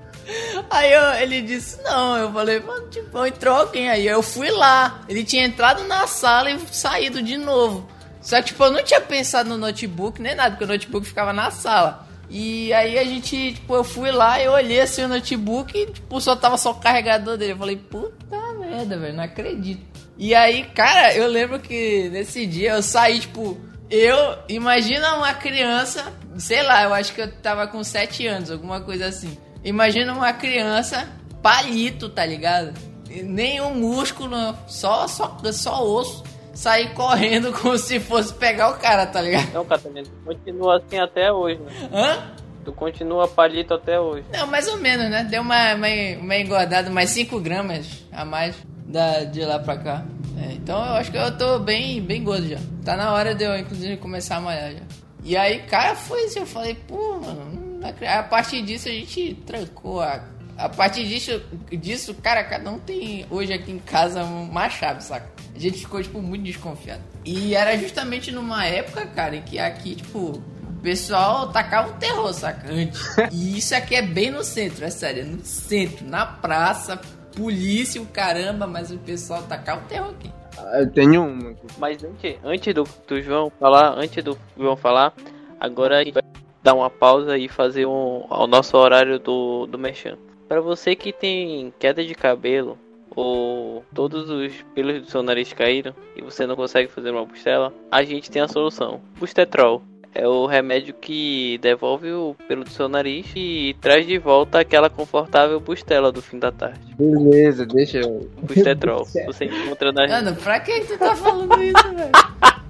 Aí eu, ele disse, não, eu falei, mano, tipo, entrou alguém aí. Eu fui lá, ele tinha entrado na sala e saído de novo. Só que, tipo, eu não tinha pensado no notebook nem nada, porque o notebook ficava na sala. E aí a gente, tipo, eu fui lá, eu olhei assim o notebook e, tipo, só tava só o carregador dele. Eu falei, puta merda, velho, não acredito. E aí, cara, eu lembro que nesse dia eu saí, tipo, eu, imagina uma criança, sei lá, eu acho que eu tava com 7 anos, alguma coisa assim. Imagina uma criança palito, tá ligado? Nenhum músculo, só, só, só osso sair correndo como se fosse pegar o cara, tá ligado? Não, Catarina, tu continua assim até hoje, né? Hã? Tu continua palito até hoje. Não, mais ou menos, né? Deu uma, uma, uma engordada, mais 5 gramas a mais da, de lá pra cá. É, então eu acho que eu tô bem, bem gordo já. Tá na hora de eu, inclusive, começar a malhar já. E aí, cara, foi isso. Eu falei, pô, mano, a partir disso a gente trancou a. A partir disso, disso, cara, cada um tem hoje aqui em casa uma chave, saca? A gente ficou, tipo, muito desconfiado. E era justamente numa época, cara, em que aqui, tipo, o pessoal tacava um terror, saca? Antes. E isso aqui é bem no centro, é sério, é no centro, na praça, polícia, o caramba, mas o pessoal tacava o terror aqui. Ah, Eu tenho uma. aqui. Mas antes, antes do, do João falar, antes do João falar, agora a gente vai dar uma pausa e fazer um, o nosso horário do, do Merchan. Para você que tem queda de cabelo ou todos os pelos do seu nariz caíram e você não consegue fazer uma bustela, a gente tem a solução. Bustetrol é o remédio que devolve o pelo do seu nariz e traz de volta aquela confortável bustela do fim da tarde. Beleza, deixa eu. Bustetrol. Você encontra na Mano, pra que tu tá falando isso, velho?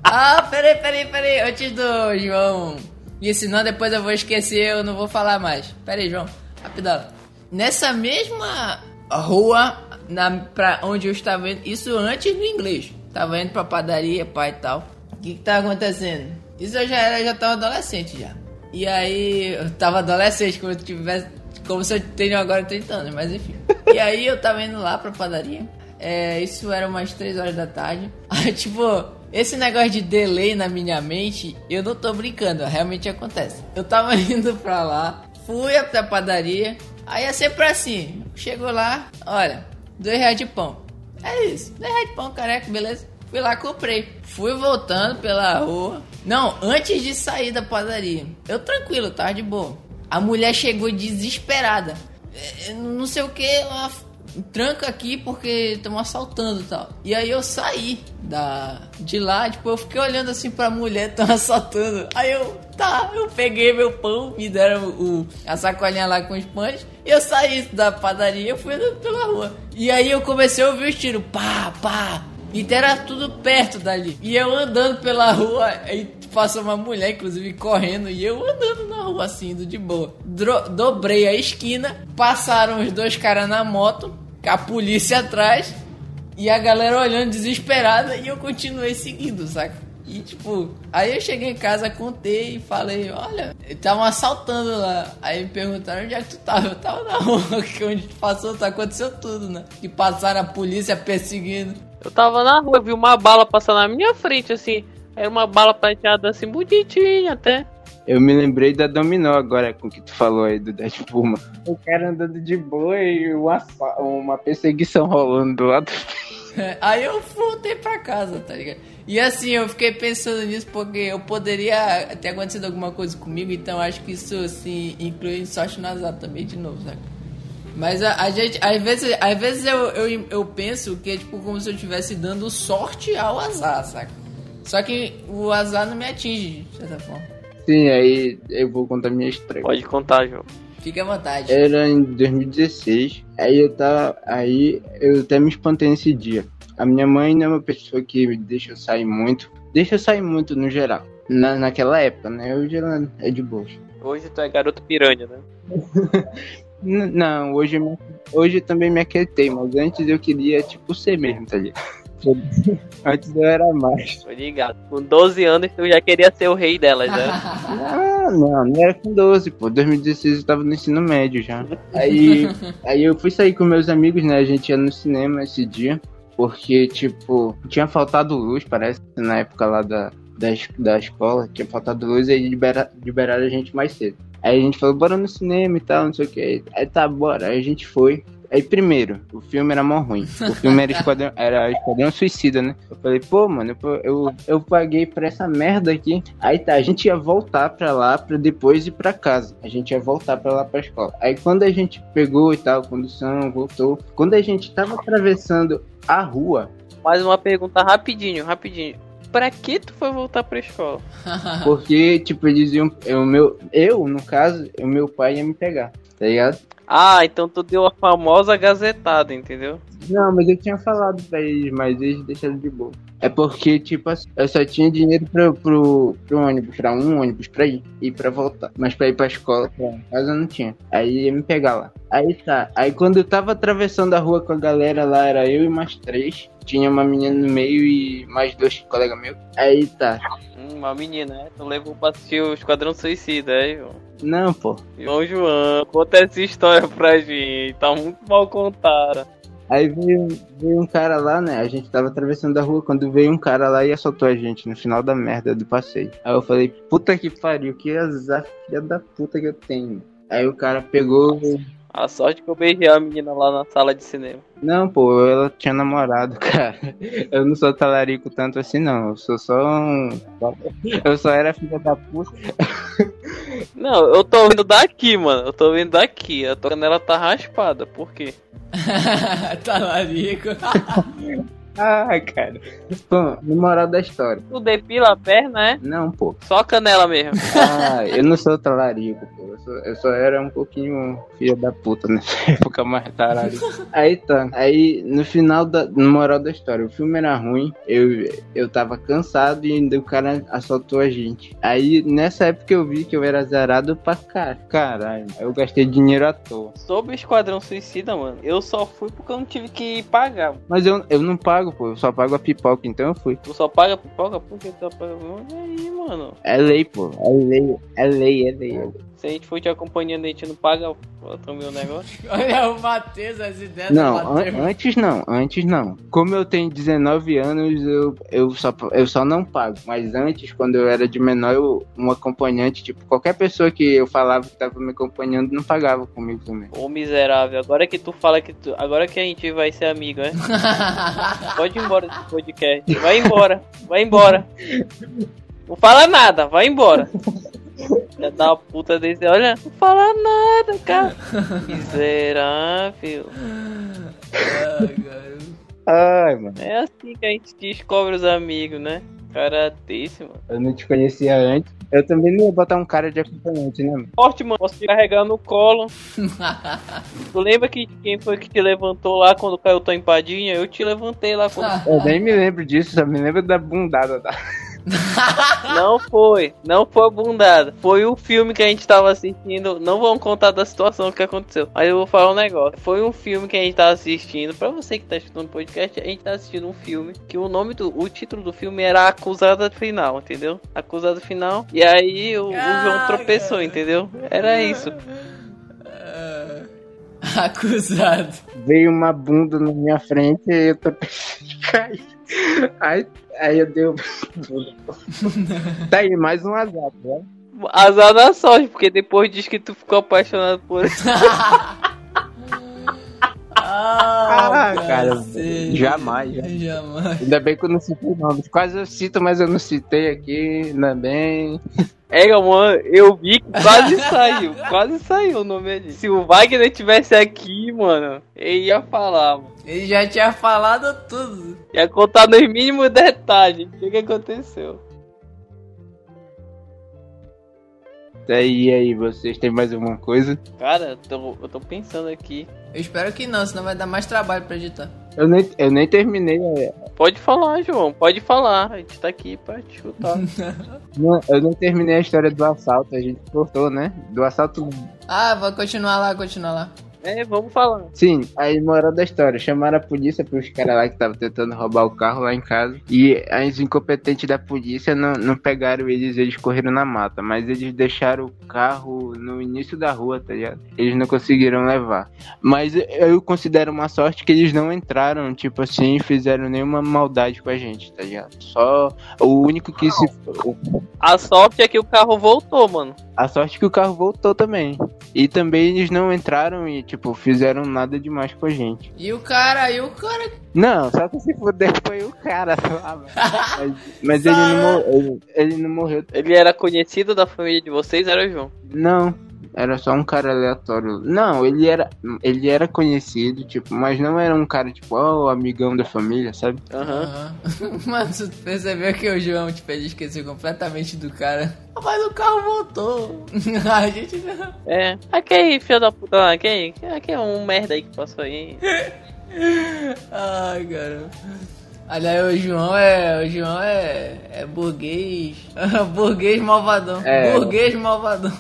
Ah, peraí, peraí, peraí. Antes do João me ensinar, depois eu vou esquecer, eu não vou falar mais. Peraí, João, rapidão. Nessa mesma rua na, pra onde eu estava indo, isso antes no inglês. Tava indo pra padaria, pai e tal. O que que tá acontecendo? Isso eu já era, já tava adolescente já. E aí, eu tava adolescente, como eu tivesse. Como se eu tenho agora 30 anos, mas enfim. E aí eu tava indo lá pra padaria. É, isso era umas 3 horas da tarde. Aí, tipo, esse negócio de delay na minha mente, eu não tô brincando, realmente acontece. Eu tava indo pra lá, fui até a padaria, aí é sempre assim. Chegou lá, olha, dois reais de pão. É isso, dois reais de pão, careca, beleza? Fui lá, comprei. Fui voltando pela rua. Não, antes de sair da padaria. Eu tranquilo, tava de boa. A mulher chegou desesperada. É, Não sei o que, ela tranca aqui porque estão assaltando e tal. E aí eu saí da de lá, tipo, eu fiquei olhando assim pra mulher, tão assaltando. Aí eu, tá, eu peguei meu pão, me deram o, a sacolinha lá com os pães, e eu saí da padaria, eu fui pela rua. E aí eu comecei a ouvir os tiros, pá, pá. E era tudo perto dali. E eu andando pela rua, aí passou uma mulher, inclusive, correndo, e eu andando na rua assim, indo de boa. Dro- dobrei a esquina, passaram os dois caras na moto, com a polícia atrás, e a galera olhando desesperada, e eu continuei seguindo, saca? E tipo, aí eu cheguei em casa, contei e falei, olha, estavam assaltando lá. Aí me perguntaram onde é que tu tava. Eu tava na rua, que onde passou, tá, aconteceu tudo, né? Que passaram a polícia perseguindo. Eu tava na rua, vi uma bala passar na minha frente, assim. Era uma bala prateada assim, bonitinha até. Eu me lembrei da Dominó agora com o que tu falou aí do Deadpool, mano. O cara andando de boa e uma, uma perseguição rolando do lado. Aí eu voltei pra casa, tá ligado? E assim, eu fiquei pensando nisso porque eu poderia ter acontecido alguma coisa comigo, então acho que isso assim inclui sorte no azar também de novo, saca? Mas a, a gente, às vezes, às vezes eu, eu, eu penso que é tipo como se eu estivesse dando sorte ao azar, saca? Só que o azar não me atinge, de certa forma. Sim, aí eu vou contar minha história. Pode contar, João. Fica à vontade. Era em 2016. Aí eu tava. Aí eu até me espantei nesse dia. A minha mãe não é uma pessoa que me deixa eu sair muito. Deixa eu sair muito no geral. Na, naquela época, né? Hoje ela é de boa. Hoje tu é garoto piranha, né? N- Não, hoje, hoje também me aquietei, mas antes eu queria, tipo, ser mesmo, tá ligado? antes eu era mais. Tô ligado. Com 12 anos tu já queria ser o rei delas, né? Ah, Não, não, não era com 12, pô. 2016 eu tava no ensino médio já. Aí, aí eu fui sair com meus amigos, né? A gente ia no cinema esse dia. Porque, tipo, tinha faltado luz, parece, na época lá da, da, da escola. Tinha faltado luz e aí libera, liberaram a gente mais cedo. Aí a gente falou, bora no cinema e tal, não sei o que. Aí tá, bora. Aí a gente foi. Aí, primeiro, o filme era mó ruim. O filme era Esquadrão, era Esquadrão Suicida, né? Eu falei, pô, mano, eu, eu, eu paguei pra essa merda aqui. Aí tá, a gente ia voltar pra lá pra depois ir pra casa. A gente ia voltar pra lá pra escola. Aí quando a gente pegou e tal, condução, voltou. Quando a gente tava atravessando a rua. Mais uma pergunta rapidinho, rapidinho. Pra que tu foi voltar pra escola? Porque, tipo, eles iam. Eu, meu, eu, no caso, o meu pai ia me pegar, tá ligado? Ah, então tu deu a famosa gazetada, entendeu? Não, mas eu tinha falado pra eles, mas eles deixaram de boa. É porque, tipo, eu só tinha dinheiro pro, pro, pro ônibus, pra um ônibus pra ir e pra voltar. Mas pra ir pra escola, pra casa eu não tinha. Aí ia me pegar lá. Aí tá. Aí quando eu tava atravessando a rua com a galera lá, era eu e mais três. Tinha uma menina no meio e mais dois colegas meus. Aí tá. Hum, uma menina, né? Tu levou pra assistir o Esquadrão Suicida, aí, João. Não, pô. João João, conta essa história pra gente. Tá muito mal contada. Aí veio, veio um cara lá, né? A gente tava atravessando a rua quando veio um cara lá e assaltou a gente no final da merda do passeio. Aí eu falei, puta que pariu, que azar, filha da puta que eu tenho. Aí o cara pegou. A sorte que eu beijei a menina lá na sala de cinema. Não, pô, ela tinha namorado, cara. Eu não sou talarico tanto assim, não. Eu sou só um. Eu só era filha da puta. Não, eu tô vendo daqui, mano. Eu tô vendo daqui. A tua canela tá raspada. Por quê? Talarico. Ah, cara. Bom, no moral da história. Tu depila a perna, é? Não, pô. Só canela mesmo. Ah, eu não sou talarico, pô. Eu, sou- eu só era um pouquinho filho da puta nessa época mais talarico. Aí tá. Aí, no final da. No moral da história, o filme era ruim. Eu, eu tava cansado e ainda o cara assaltou a gente. Aí, nessa época eu vi que eu era zerado pra. Caralho. Aí eu gastei dinheiro à toa. Sobre o Esquadrão Suicida, mano, eu só fui porque eu não tive que pagar. Mas eu, eu não pago, pô. Eu só pago a pipoca, então eu fui. Tu só paga pipoca? Por que tu só paga pipoca? E aí, mano? É lei, pô. É lei. É lei, é lei. É lei. Se a gente for te acompanhando, a gente não paga também o negócio. Olha o Matheus, as ideias Não, do Matheus. an- antes não, antes não. Como eu tenho 19 anos, eu, eu, só, eu só não pago. Mas antes, quando eu era de menor, eu, um acompanhante, tipo, qualquer pessoa que eu falava que tava me acompanhando não pagava comigo também. Ô miserável, agora que tu fala que tu. Agora que a gente vai ser amigo, é? Pode ir embora desse podcast. Vai embora, vai embora. Não fala nada, vai embora. Filha da puta desse. Olha, não fala nada, cara. Miserável. Ai, cara. Ai, mano, É assim que a gente descobre os amigos, né? Cara desse, mano. eu não te conhecia antes. Eu também não ia botar um cara de acompanhante, né, mano? Forte, mano. Posso te carregar no colo. Tu lembra que quem foi que te levantou lá quando caiu tua empadinha? Eu te levantei lá quando. Eu nem me lembro disso, só me lembro da bundada da. Não foi, não foi a bundada. Foi o filme que a gente tava assistindo. Não vamos contar da situação que aconteceu. Mas eu vou falar um negócio. Foi um filme que a gente tava assistindo. Pra você que tá escutando o podcast, a gente tá assistindo um filme que o nome do. O título do filme era Acusada Final, entendeu? Acusada Final. E aí o, o João tropeçou, Caraca. entendeu? Era isso. Ah, Acusado. Veio uma bunda na minha frente e eu tô pensando em cair. Aí, aí eu dei o. tá aí, mais um azar, né? Azar da sorte, porque depois diz que tu ficou apaixonado por ele. Ah, Ah, cara, cacete. jamais, já. Jamais. Ainda bem que eu não citei nomes. Quase eu cito, mas eu não citei aqui, ainda bem. É, mano, eu vi que quase saiu, quase saiu o nome ali. Se o Wagner tivesse aqui, mano, ele ia falar, mano. Ele já tinha falado tudo. Ia contar nos mínimos detalhes o que, que aconteceu. E aí, vocês têm mais alguma coisa? Cara, eu tô, eu tô pensando aqui. Eu espero que não, senão vai dar mais trabalho pra editar. Eu nem, eu nem terminei. é, Pode falar, João, pode falar. A gente tá aqui pra te chutar. não, eu não terminei a história do assalto. A gente cortou, né? Do assalto. Ah, vou continuar lá, continuar lá. É, vamos falar. Sim, aí moral da história, chamaram a polícia pros caras lá que estavam tentando roubar o carro lá em casa. E os incompetentes da polícia não, não pegaram eles, eles correram na mata. Mas eles deixaram o carro no início da rua, tá ligado? Eles não conseguiram levar. Mas eu considero uma sorte que eles não entraram, tipo assim, fizeram nenhuma maldade com a gente, tá ligado? Só o único que se. A sorte é que o carro voltou, mano. A sorte é que o carro voltou também. E também eles não entraram e, tipo, fizeram nada demais com a gente. E o cara, e o cara. Não, só que se fuder foi o cara lá, Mas, mas ele, não ele, ele não morreu. Ele era conhecido da família de vocês, era o João. Não, era só um cara aleatório. Não, ele era, ele era conhecido, tipo, mas não era um cara, tipo, ó, o amigão da família, sabe? Aham. Aham. Mas tu percebeu que o João, tipo, ele esqueceu completamente do cara. Mas o carro voltou. A gente não. É. Aquele filho da puta aquele, aquele é um merda aí que passou aí. Ai, cara. Aliás, o João é. O João é. É burguês. burguês malvadão. É. Burguês malvadão.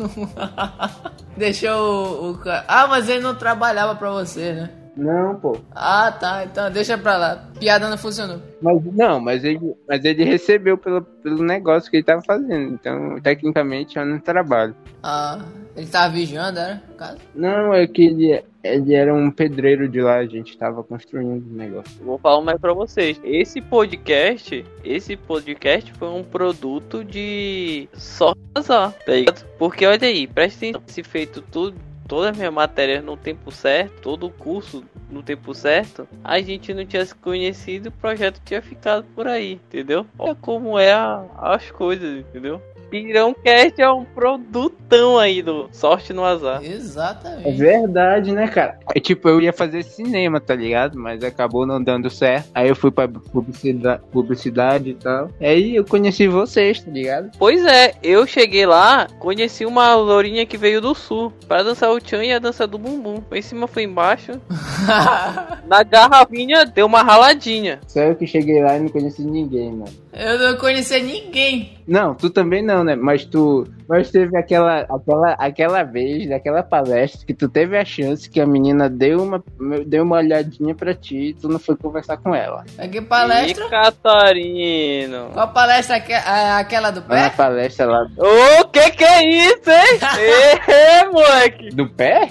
Deixou o, o cara. Ah, mas ele não trabalhava pra você, né? Não, pô. Ah, tá. Então deixa pra lá. Piada não funcionou. Mas não, mas ele, mas ele recebeu pelo, pelo negócio que ele tava fazendo. Então, tecnicamente, eu não trabalho. Ah, ele tava vigiando, era? No caso? Não, é que ele, ele era um pedreiro de lá, a gente tava construindo um negócio. Vou falar mais pra vocês. Esse podcast, esse podcast foi um produto de só azar, tá ligado? Porque olha aí, presta atenção, se feito tudo, todas as minhas matérias no tempo certo, todo o curso no tempo certo, a gente não tinha se conhecido, o projeto tinha ficado por aí, entendeu? Olha como é a- as coisas, entendeu? Pirãocast é um produtão aí do Sorte no Azar. É Exatamente. verdade, né, cara? É, tipo, eu ia fazer cinema, tá ligado? Mas acabou não dando certo. Aí eu fui pra publicidade, publicidade e tal. Aí eu conheci vocês, tá ligado? Pois é, eu cheguei lá, conheci uma lourinha que veio do sul pra dançar o tchan e a dança do bumbum. Foi em cima, foi embaixo. Na garrafinha deu uma raladinha. Eu que cheguei lá e não conheci ninguém, mano. Eu não conhecia ninguém. Não, tu também não, né? Mas tu. Mas teve aquela, aquela, aquela vez, daquela palestra, que tu teve a chance que a menina deu uma, deu uma olhadinha pra ti e tu não foi conversar com ela. É que palestra? E Catarino. Qual palestra? Aque- a- Aquela do na pé? palestra lá. Ô, que que é isso, hein? Ê, moleque. Do pé?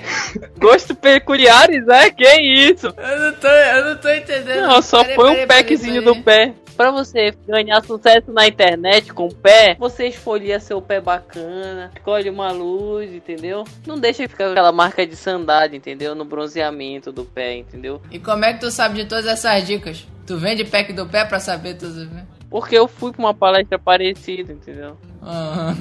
Gostos peculiares, é? Que isso? Eu não tô, eu não tô entendendo. Não, só Peraí, foi peraí, um peraí, packzinho peraí. do pé. Pra você ganhar sucesso na internet com o pé, você esfolia seu pé bacana, escolhe uma luz, entendeu? Não deixa ficar aquela marca de sandália, entendeu? No bronzeamento do pé, entendeu? E como é que tu sabe de todas essas dicas? Tu vende pack do pé pra saber tudo? né? Porque eu fui pra uma palestra parecida, entendeu? Aham.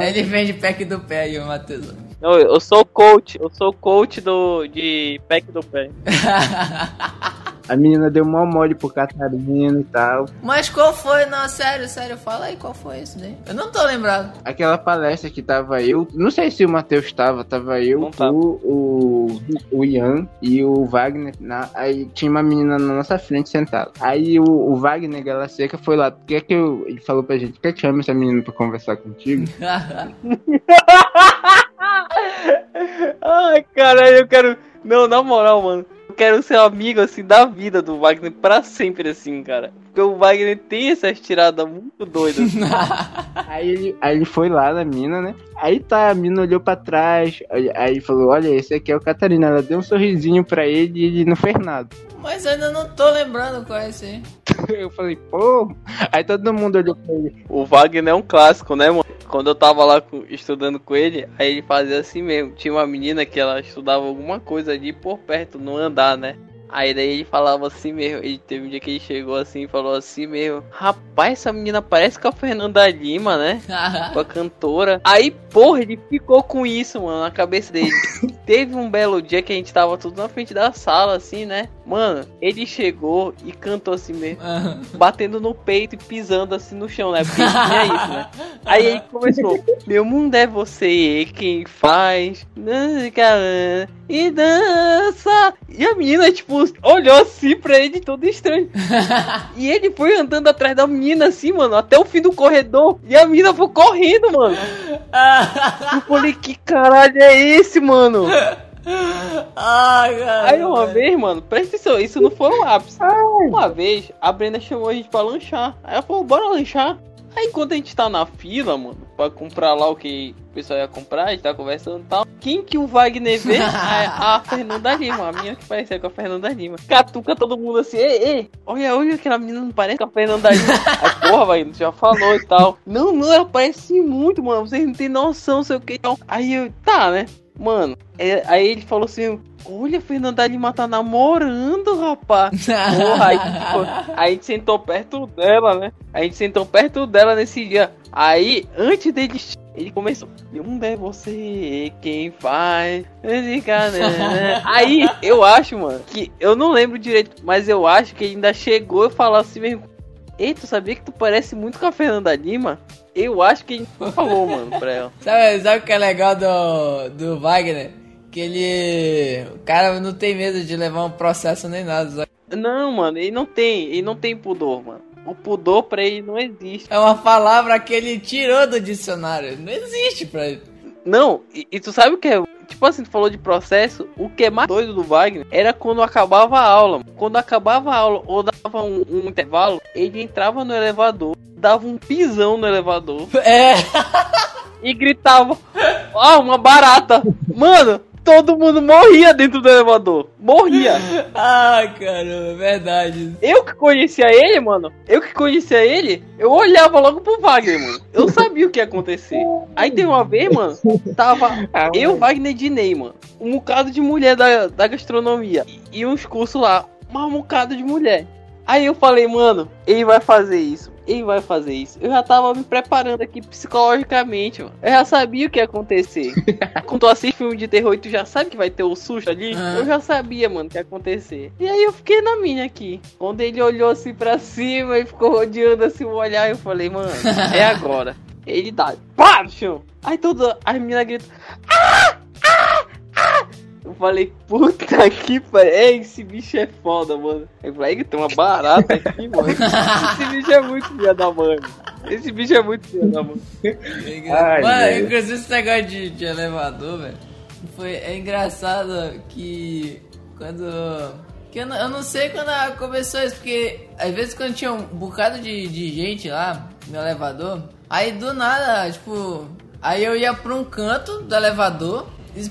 Ele vende pack do pé aí, o Matheus. Eu, eu sou coach, eu sou coach do, de pack do pé. A menina deu mó mole pro Catarina e tal. Mas qual foi? Não, sério, sério, fala aí qual foi isso daí. Eu não tô lembrado. Aquela palestra que tava eu, não sei se o Matheus tava, tava eu, Não tava. tu, o, o Ian e o Wagner. Na, aí tinha uma menina na nossa frente sentada. Aí o, o Wagner Gala Seca foi lá. Quer que eu, ele falou pra gente, quer que chame essa menina pra conversar contigo? Ai, cara, eu quero. Não, na moral, mano. Eu quero ser amigo, assim, da vida do Wagner pra sempre, assim, cara. Porque o Wagner tem essas tiradas muito doidas. Aí ele, aí ele foi lá na mina, né? Aí tá, a mina olhou pra trás, aí, aí falou, olha, esse aqui é o Catarina. Ela deu um sorrisinho pra ele e ele não fez nada. Mas ainda não tô lembrando qual é esse aí. Eu falei, pô. Aí todo mundo olhou pra ele. o Wagner é um clássico, né, mano? Quando eu tava lá estudando com ele, aí ele fazia assim mesmo. Tinha uma menina que ela estudava alguma coisa ali por perto, no andar, né? Aí daí ele falava assim mesmo. Ele teve um dia que ele chegou assim e falou assim mesmo: Rapaz, essa menina parece com a Fernanda Lima, né? com a cantora. Aí, porra, ele ficou com isso, mano, na cabeça dele. Teve um belo dia que a gente tava tudo na frente da sala, assim, né? Mano, ele chegou e cantou assim mesmo, batendo no peito e pisando assim no chão, né? Porque ele tinha isso, né? Aí ele começou: Meu mundo é você quem faz e dança. E a menina, tipo, olhou assim pra ele todo estranho. E ele foi andando atrás da menina, assim, mano, até o fim do corredor. E a menina foi correndo, mano. Eu falei, que caralho é esse, mano? Ai, cara. Aí uma vez, mano, presta atenção, isso não foi o ápice. Uma vez, a Brenda chamou a gente pra lanchar. Aí ela falou, bora lanchar. Aí enquanto a gente tá na fila, mano, pra comprar lá o que o pessoal ia comprar, a gente tá conversando e tal. Quem que o Wagner vê? a, a Fernanda Lima, a minha que parecia com a Fernanda Lima. Catuca todo mundo assim, ei, ei, olha, olha aquela menina não parece com a Fernanda Lima. Aí, porra, Wagner, já falou e tal. Não, não, ela parece muito, mano, vocês não tem noção, sei o que. Aí eu, tá, né? Mano, é, aí ele falou assim: Olha, Fernanda Lima tá namorando, rapaz. Porra, aí, tipo, a gente sentou perto dela, né? A gente sentou perto dela nesse dia. Aí, antes dele, ele começou: Não é você quem faz. né? Aí, eu acho, mano, que eu não lembro direito, mas eu acho que ele ainda chegou e falou assim mesmo: Ei, tu sabia que tu parece muito com a Fernanda Lima? Eu acho que ele falou, mano, pra ela. Sabe, sabe o que é legal do, do Wagner? Que ele. O cara não tem medo de levar um processo nem nada. sabe? Não, mano, ele não tem, ele não tem pudor, mano. O pudor pra ele não existe. É uma palavra que ele tirou do dicionário. Não existe pra ele. Não, e, e tu sabe o que é? Tipo assim, tu falou de processo, o que é mais doido do Wagner era quando acabava a aula. Quando acabava a aula ou dava um, um intervalo, ele entrava no elevador, dava um pisão no elevador É. e gritava: Ah, uma barata! Mano, todo mundo morria dentro do elevador. Morria. Ai, caramba, é verdade. Eu que conhecia ele, mano, eu que conhecia ele, eu olhava logo pro Wagner, mano. Eu sabia o que ia acontecer. Aí tem uma vez, mano, tava eu, Wagner e Dinei, mano. Um bocado de mulher da, da gastronomia. E, e uns cursos lá, mas um bocado de mulher. Aí eu falei, mano, ele vai fazer isso. Ele vai fazer isso. Eu já tava me preparando aqui psicologicamente, mano. Eu já sabia o que ia acontecer. Quando tu assiste filme de terror e tu já sabe que vai ter o susto ali, Aham. eu já sabia, mano, o que ia acontecer. E aí eu fiquei na minha aqui. Quando ele olhou assim pra cima e ficou rodeando assim o olhar, eu falei, mano, é agora. Ele dá, pá, no chão. Aí toda gritam, ah, ah, ah. Eu falei, puta que pariu. É, esse bicho é foda, mano. Eu falei, "Ih, tem uma barata aqui, mano. Esse bicho é muito filha da mãe. Esse bicho é muito filha da mãe. Ai, Mano, inclusive esse negócio de, de elevador, velho. Foi, é engraçado que quando. Que eu, não, eu não sei quando começou isso, porque às vezes quando tinha um bocado de, de gente lá no elevador, aí do nada, tipo. Aí eu ia pra um canto do elevador.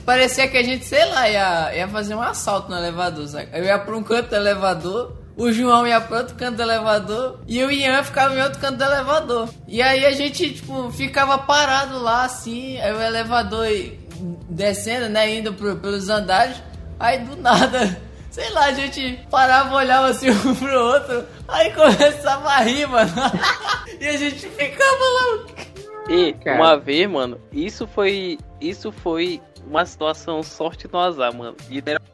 Parecia que a gente, sei lá, ia, ia fazer um assalto no elevador, sabe? Eu ia pra um canto do elevador, o João ia pra outro canto do elevador e o Ian ficava em outro canto do elevador. E aí a gente, tipo, ficava parado lá assim, aí o elevador descendo, né, indo pro- pelos andares. Aí do nada, sei lá, a gente parava, olhava assim um pro outro, aí começava a rir, mano. e a gente ficava lá. E Cara. uma vez, mano, isso foi. Isso foi uma situação sorte no azar, mano. Literalmente.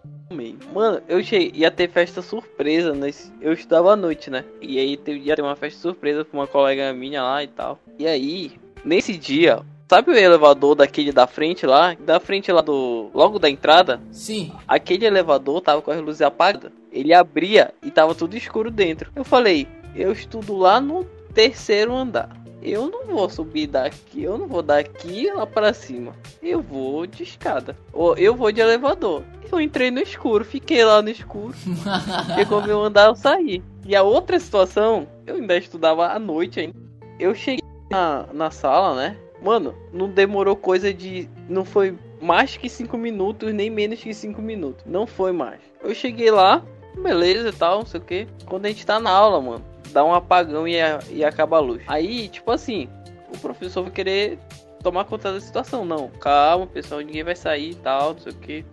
Mano, eu cheguei, ia ter festa surpresa nesse. Eu estudava à noite, né? E aí teve- ia ter uma festa surpresa com uma colega minha lá e tal. E aí, nesse dia, sabe o elevador daquele da frente lá? Da frente lá do. Logo da entrada? Sim. Aquele elevador tava com as luzes apagadas. Ele abria e tava tudo escuro dentro. Eu falei, eu estudo lá no terceiro andar. Eu não vou subir daqui, eu não vou daqui lá pra cima. Eu vou de escada. Ou eu vou de elevador. Eu entrei no escuro, fiquei lá no escuro. e quando eu andar, eu saí. E a outra situação, eu ainda estudava à noite ainda. Eu cheguei na, na sala, né? Mano, não demorou coisa de. Não foi mais que 5 minutos, nem menos que 5 minutos. Não foi mais. Eu cheguei lá, beleza e tal, não sei o que. Quando a gente tá na aula, mano, dá um apagão e, a- e acaba a luz. Aí, tipo assim, o professor vai querer tomar conta da situação. Não, calma, pessoal, ninguém vai sair e tal, não sei o que.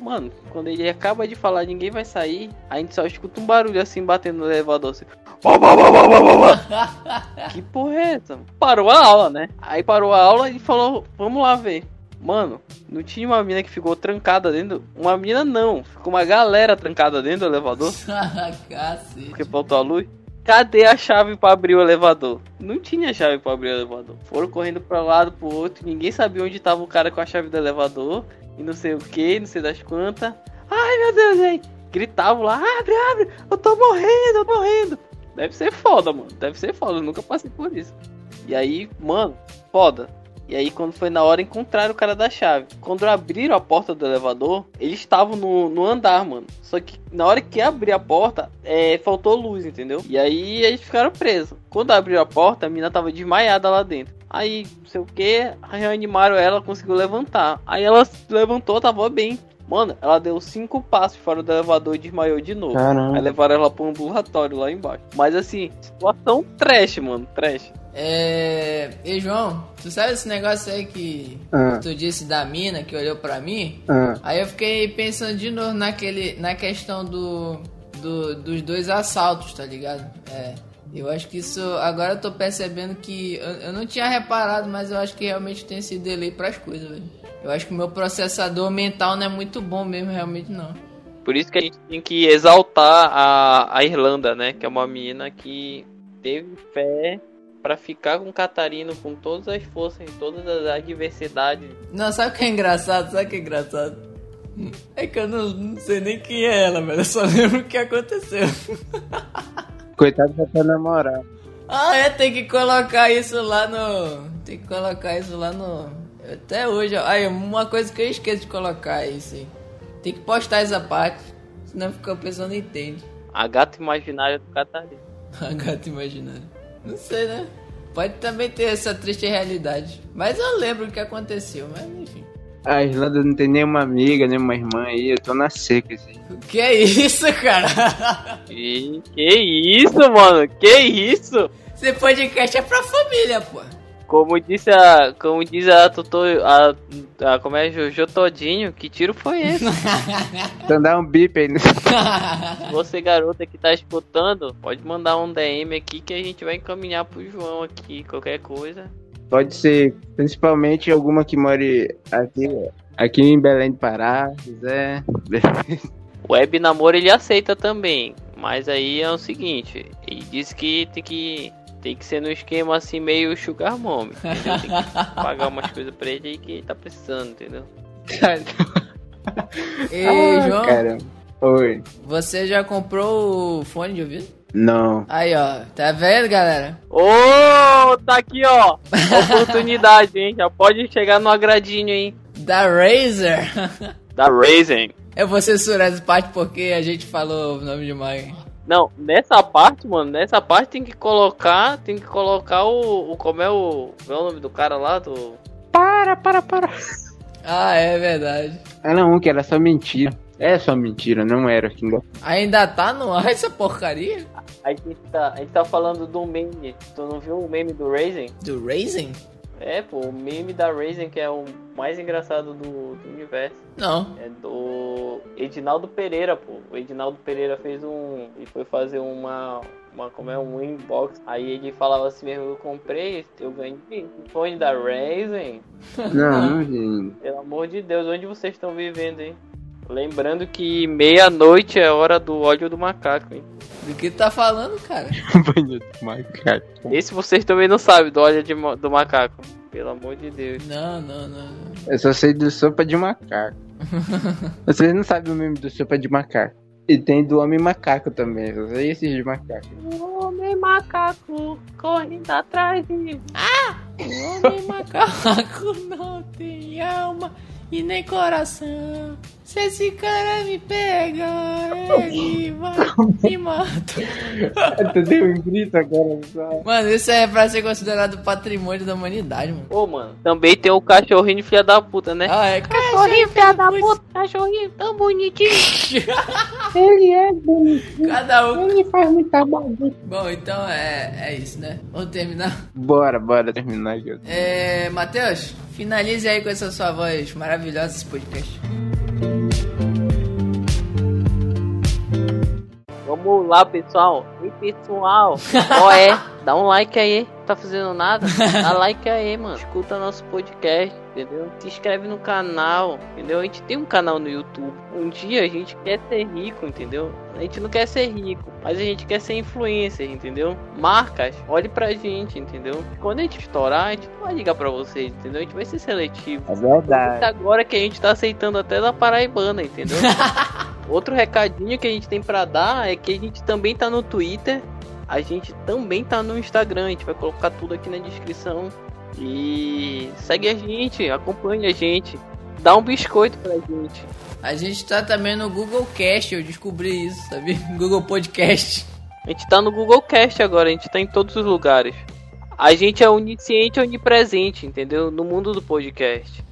Mano, quando ele acaba de falar ninguém vai sair, a gente só escuta um barulho assim batendo no elevador assim. Que porra é essa? Parou a aula, né? Aí parou a aula e falou, vamos lá ver. Mano, não tinha uma mina que ficou trancada dentro. Uma mina não, ficou uma galera trancada dentro do elevador Cacete. porque faltou a luz. Cadê a chave pra abrir o elevador? Não tinha chave pra abrir o elevador. Foram correndo pra um lado pro outro, ninguém sabia onde tava o cara com a chave do elevador e não sei o que, não sei das quantas. Ai meu Deus, gente! Gritavam lá, abre, abre, eu tô morrendo, eu tô morrendo. Deve ser foda, mano. Deve ser foda, eu nunca passei por isso. E aí, mano, foda. E aí, quando foi na hora, encontraram o cara da chave. Quando abriram a porta do elevador, eles estavam no, no andar, mano. Só que na hora que abrir a porta, é, faltou luz, entendeu? E aí eles ficaram presos. Quando abriu a porta, a mina tava desmaiada lá dentro. Aí, não sei o que, reanimaram ela, conseguiu levantar. Aí ela levantou, tava bem. Mano, ela deu cinco passos fora do elevador e desmaiou de novo. Caramba. Aí levaram ela pro ambulatório lá embaixo. Mas assim, situação trash, mano, trash. É. E João, tu sabe esse negócio aí que Ah. tu disse da mina que olhou pra mim? Ah, Aí eu fiquei pensando de novo naquele, na questão do, do- dos dois assaltos, tá ligado? É. Eu acho que isso. Agora eu tô percebendo que. Eu, eu não tinha reparado, mas eu acho que realmente tem esse delay pras coisas, velho. Eu acho que o meu processador mental não é muito bom mesmo, realmente não. Por isso que a gente tem que exaltar a, a Irlanda, né? Que é uma menina que teve fé pra ficar com o Catarino com todas as forças, em todas as adversidades. Não, sabe o que é engraçado? Sabe o que é engraçado? É que eu não, não sei nem quem é ela, velho. Eu só lembro o que aconteceu. coitado da tua namorada. Ah, é, tem que colocar isso lá no. Tem que colocar isso lá no. Até hoje, ó. Aí, uma coisa que eu esqueço de colocar é isso aí. Tem que postar essa parte. Senão fica a pessoa não entende. A gata imaginária do Catarino. A gata imaginária. Não sei, né? Pode também ter essa triste realidade. Mas eu lembro o que aconteceu, mas enfim. A Irlanda não tem nenhuma amiga, nenhuma irmã aí, eu tô na seca, assim. Que é isso, cara? E que isso, mano? Que isso? Esse podcast é pra família, pô. Como disse a. Como diz a tutor. A, a, como é Jojo Todinho, que tiro foi esse? Então dá um bip aí. Você, garota que tá escutando, pode mandar um DM aqui que a gente vai encaminhar pro João aqui, qualquer coisa. Pode ser, principalmente alguma que more aqui, aqui em Belém do Pará, quiser. Web namoro ele aceita também, mas aí é o seguinte, ele disse que tem que tem que ser no esquema assim meio sugar mommy, entendeu? Tem que pagar umas coisas pra ele aí que ele tá precisando, entendeu? Ei, Ah, João, Caramba. Oi. você já comprou o fone de ouvido? Não. Aí, ó. Tá vendo, galera? Ô, tá aqui ó, oportunidade, hein? Já pode chegar no agradinho, hein? Da Razer. Da Razen. Eu vou censurar essa parte porque a gente falou o nome de. Não, nessa parte, mano, nessa parte tem que colocar, tem que colocar o, o como é o, como é o nome do cara lá do Para, para, para. Ah, é verdade. Era um que era só mentira. É só mentira, não era que ainda. Ainda tá no ar essa porcaria? A gente tá, a gente tá falando do meme. Tu não viu o meme do Razen? Do Razen? É, pô, o meme da Razen que é o mais engraçado do, do universo. Não. É do Edinaldo Pereira, pô. O Edinaldo Pereira fez um. Ele foi fazer uma. uma como é um inbox. Aí ele falava assim mesmo, eu comprei, eu ganhei um fone da Razen. Não, não vi. Pelo amor de Deus, onde vocês estão vivendo, hein? Lembrando que meia-noite é hora do ódio do macaco, hein? Do que tu tá falando, cara? Banho do macaco. Esse vocês também não sabem do ódio de do macaco. Pelo amor de Deus. Não, não, não. Eu só sei do sopa de macaco. Vocês não sabem o meme do sopa de macaco. E tem do homem macaco também, eu só sei esses de macaco. O homem macaco correndo atrás de mim. O homem macaco não tem alma e nem coração. Se esse cara me pega, ele vai me matar. Tu deu um grito agora, só. Mano, isso é pra ser considerado patrimônio da humanidade, mano. Ô, mano. Também tem o cachorrinho filha da puta, né? Ah, é Cachorrinho filha da puta. Cachorrinho tão bonitinho. Ele é bonito, Cada um. ele faz muita bagunça. Bom, então é, é isso, né? Vamos terminar. Bora, bora terminar aqui. É, Matheus, finalize aí com essa sua voz maravilhosa esse podcast. Vamos lá, pessoal. Oi, pessoal. Ó, é. Dá um like aí. Tá fazendo nada? Dá like aí, mano. Escuta nosso podcast, entendeu? Se inscreve no canal, entendeu? A gente tem um canal no YouTube. Um dia a gente quer ser rico, entendeu? A gente não quer ser rico, mas a gente quer ser influencer, entendeu? Marcas, olhe pra gente, entendeu? Quando a gente estourar, a gente não vai ligar pra vocês, entendeu? A gente vai ser seletivo. É verdade. Agora que a gente tá aceitando até da Paraibana, entendeu? Outro recadinho que a gente tem pra dar é que a gente também tá no Twitter, a gente também tá no Instagram, a gente vai colocar tudo aqui na descrição. E segue a gente, acompanha a gente, dá um biscoito pra gente. A gente tá também no Google Cast, eu descobri isso, sabe? Google Podcast. A gente tá no Google Cast agora, a gente tá em todos os lugares. A gente é onisciente e onipresente, entendeu? No mundo do podcast.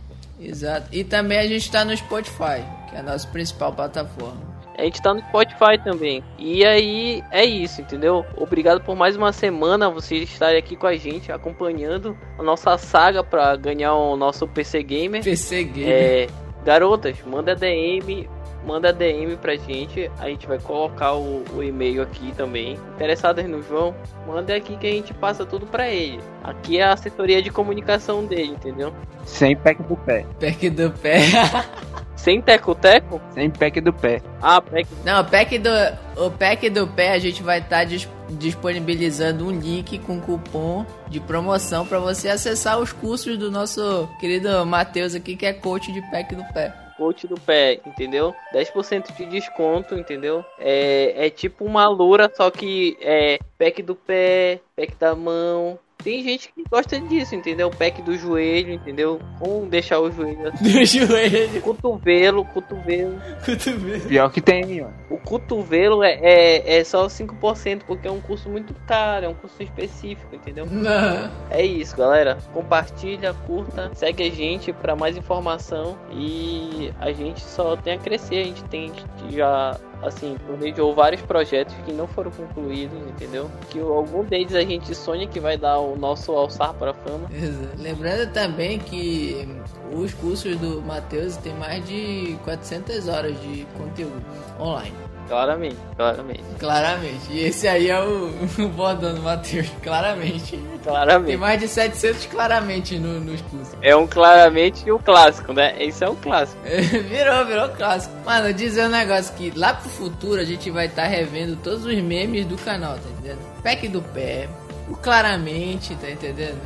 Exato. E também a gente tá no Spotify, que é a nossa principal plataforma. A gente tá no Spotify também. E aí é isso, entendeu? Obrigado por mais uma semana vocês estarem aqui com a gente, acompanhando a nossa saga para ganhar o nosso PC Gamer. PC Gamer. É, garotas, manda DM, manda DM pra gente. A gente vai colocar o, o e-mail aqui também. Interessadas no João, manda aqui que a gente passa tudo pra ele. Aqui é a assessoria de comunicação dele, entendeu? Sem pack do pé. Pack do pé. Sem teco-teco? Sem pack do pé. Ah, pack. Não, o pack do, o pack do pé a gente vai estar tá dis, disponibilizando um link com cupom de promoção para você acessar os cursos do nosso querido Matheus aqui, que é coach de pack do pé coach do pé, entendeu? 10% de desconto, entendeu? É, é tipo uma loura, só que é pack do pé, pack da mão, tem gente que gosta disso, entendeu? O pack do joelho, entendeu? Como deixar o joelho assim. Do joelho. Cotovelo, cotovelo. Cotovelo. Pior que tem, ó. O cotovelo é, é, é só 5%, porque é um curso muito caro, é um curso específico, entendeu? Não. É isso, galera. Compartilha, curta, segue a gente para mais informação. E a gente só tem a crescer, a gente tem já assim, planejou vários projetos que não foram concluídos, entendeu? Que algum deles a gente sonha que vai dar o nosso alçar para a fama. Exato. Lembrando também que os cursos do Matheus tem mais de 400 horas de conteúdo online. Claramente, claramente. Claramente. E esse aí é o, o bordão do Matheus. Claramente. Claramente. Tem mais de 700 claramente no, nos cursos. É um claramente e um clássico, né? Esse é um clássico. virou, virou clássico. Mano, dizer um negócio que lá pro futuro a gente vai estar tá revendo todos os memes do canal, tá entendendo? Pack do pé, o claramente, tá entendendo?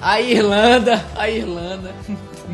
A Irlanda, a Irlanda.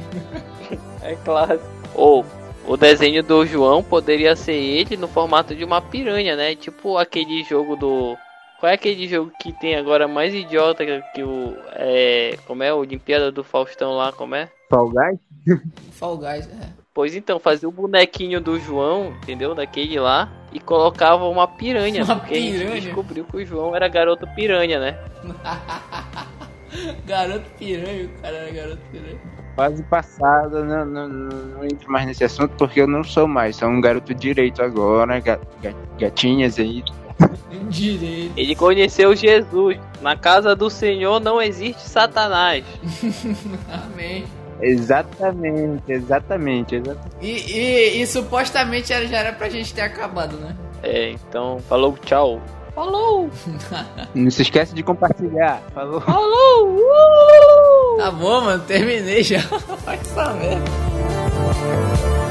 é clássico. Ou o desenho do João poderia ser ele no formato de uma piranha, né? Tipo aquele jogo do. Qual é aquele jogo que tem agora mais idiota que o. É, como é? O Olimpíada do Faustão lá, como é? Fall Guys? Fall Guys, é. Pois então, fazia o bonequinho do João, entendeu? Daquele lá. E colocava uma piranha. Uma porque piranha? a gente descobriu que o João era garoto piranha, né? garoto piranha, o cara era garoto piranha fase passada, não, não, não, entro mais nesse assunto porque eu não sou mais, sou um garoto direito agora, gatinhas aí. Direito. Ele conheceu Jesus. Na casa do Senhor não existe Satanás. Amém. Exatamente, exatamente, exatamente. E, e, e supostamente era, já era pra gente ter acabado, né? É, então falou tchau. Falou! Não se esquece de compartilhar. Falou! Falou! Uh! Tá bom, mano, terminei já. Vai merda.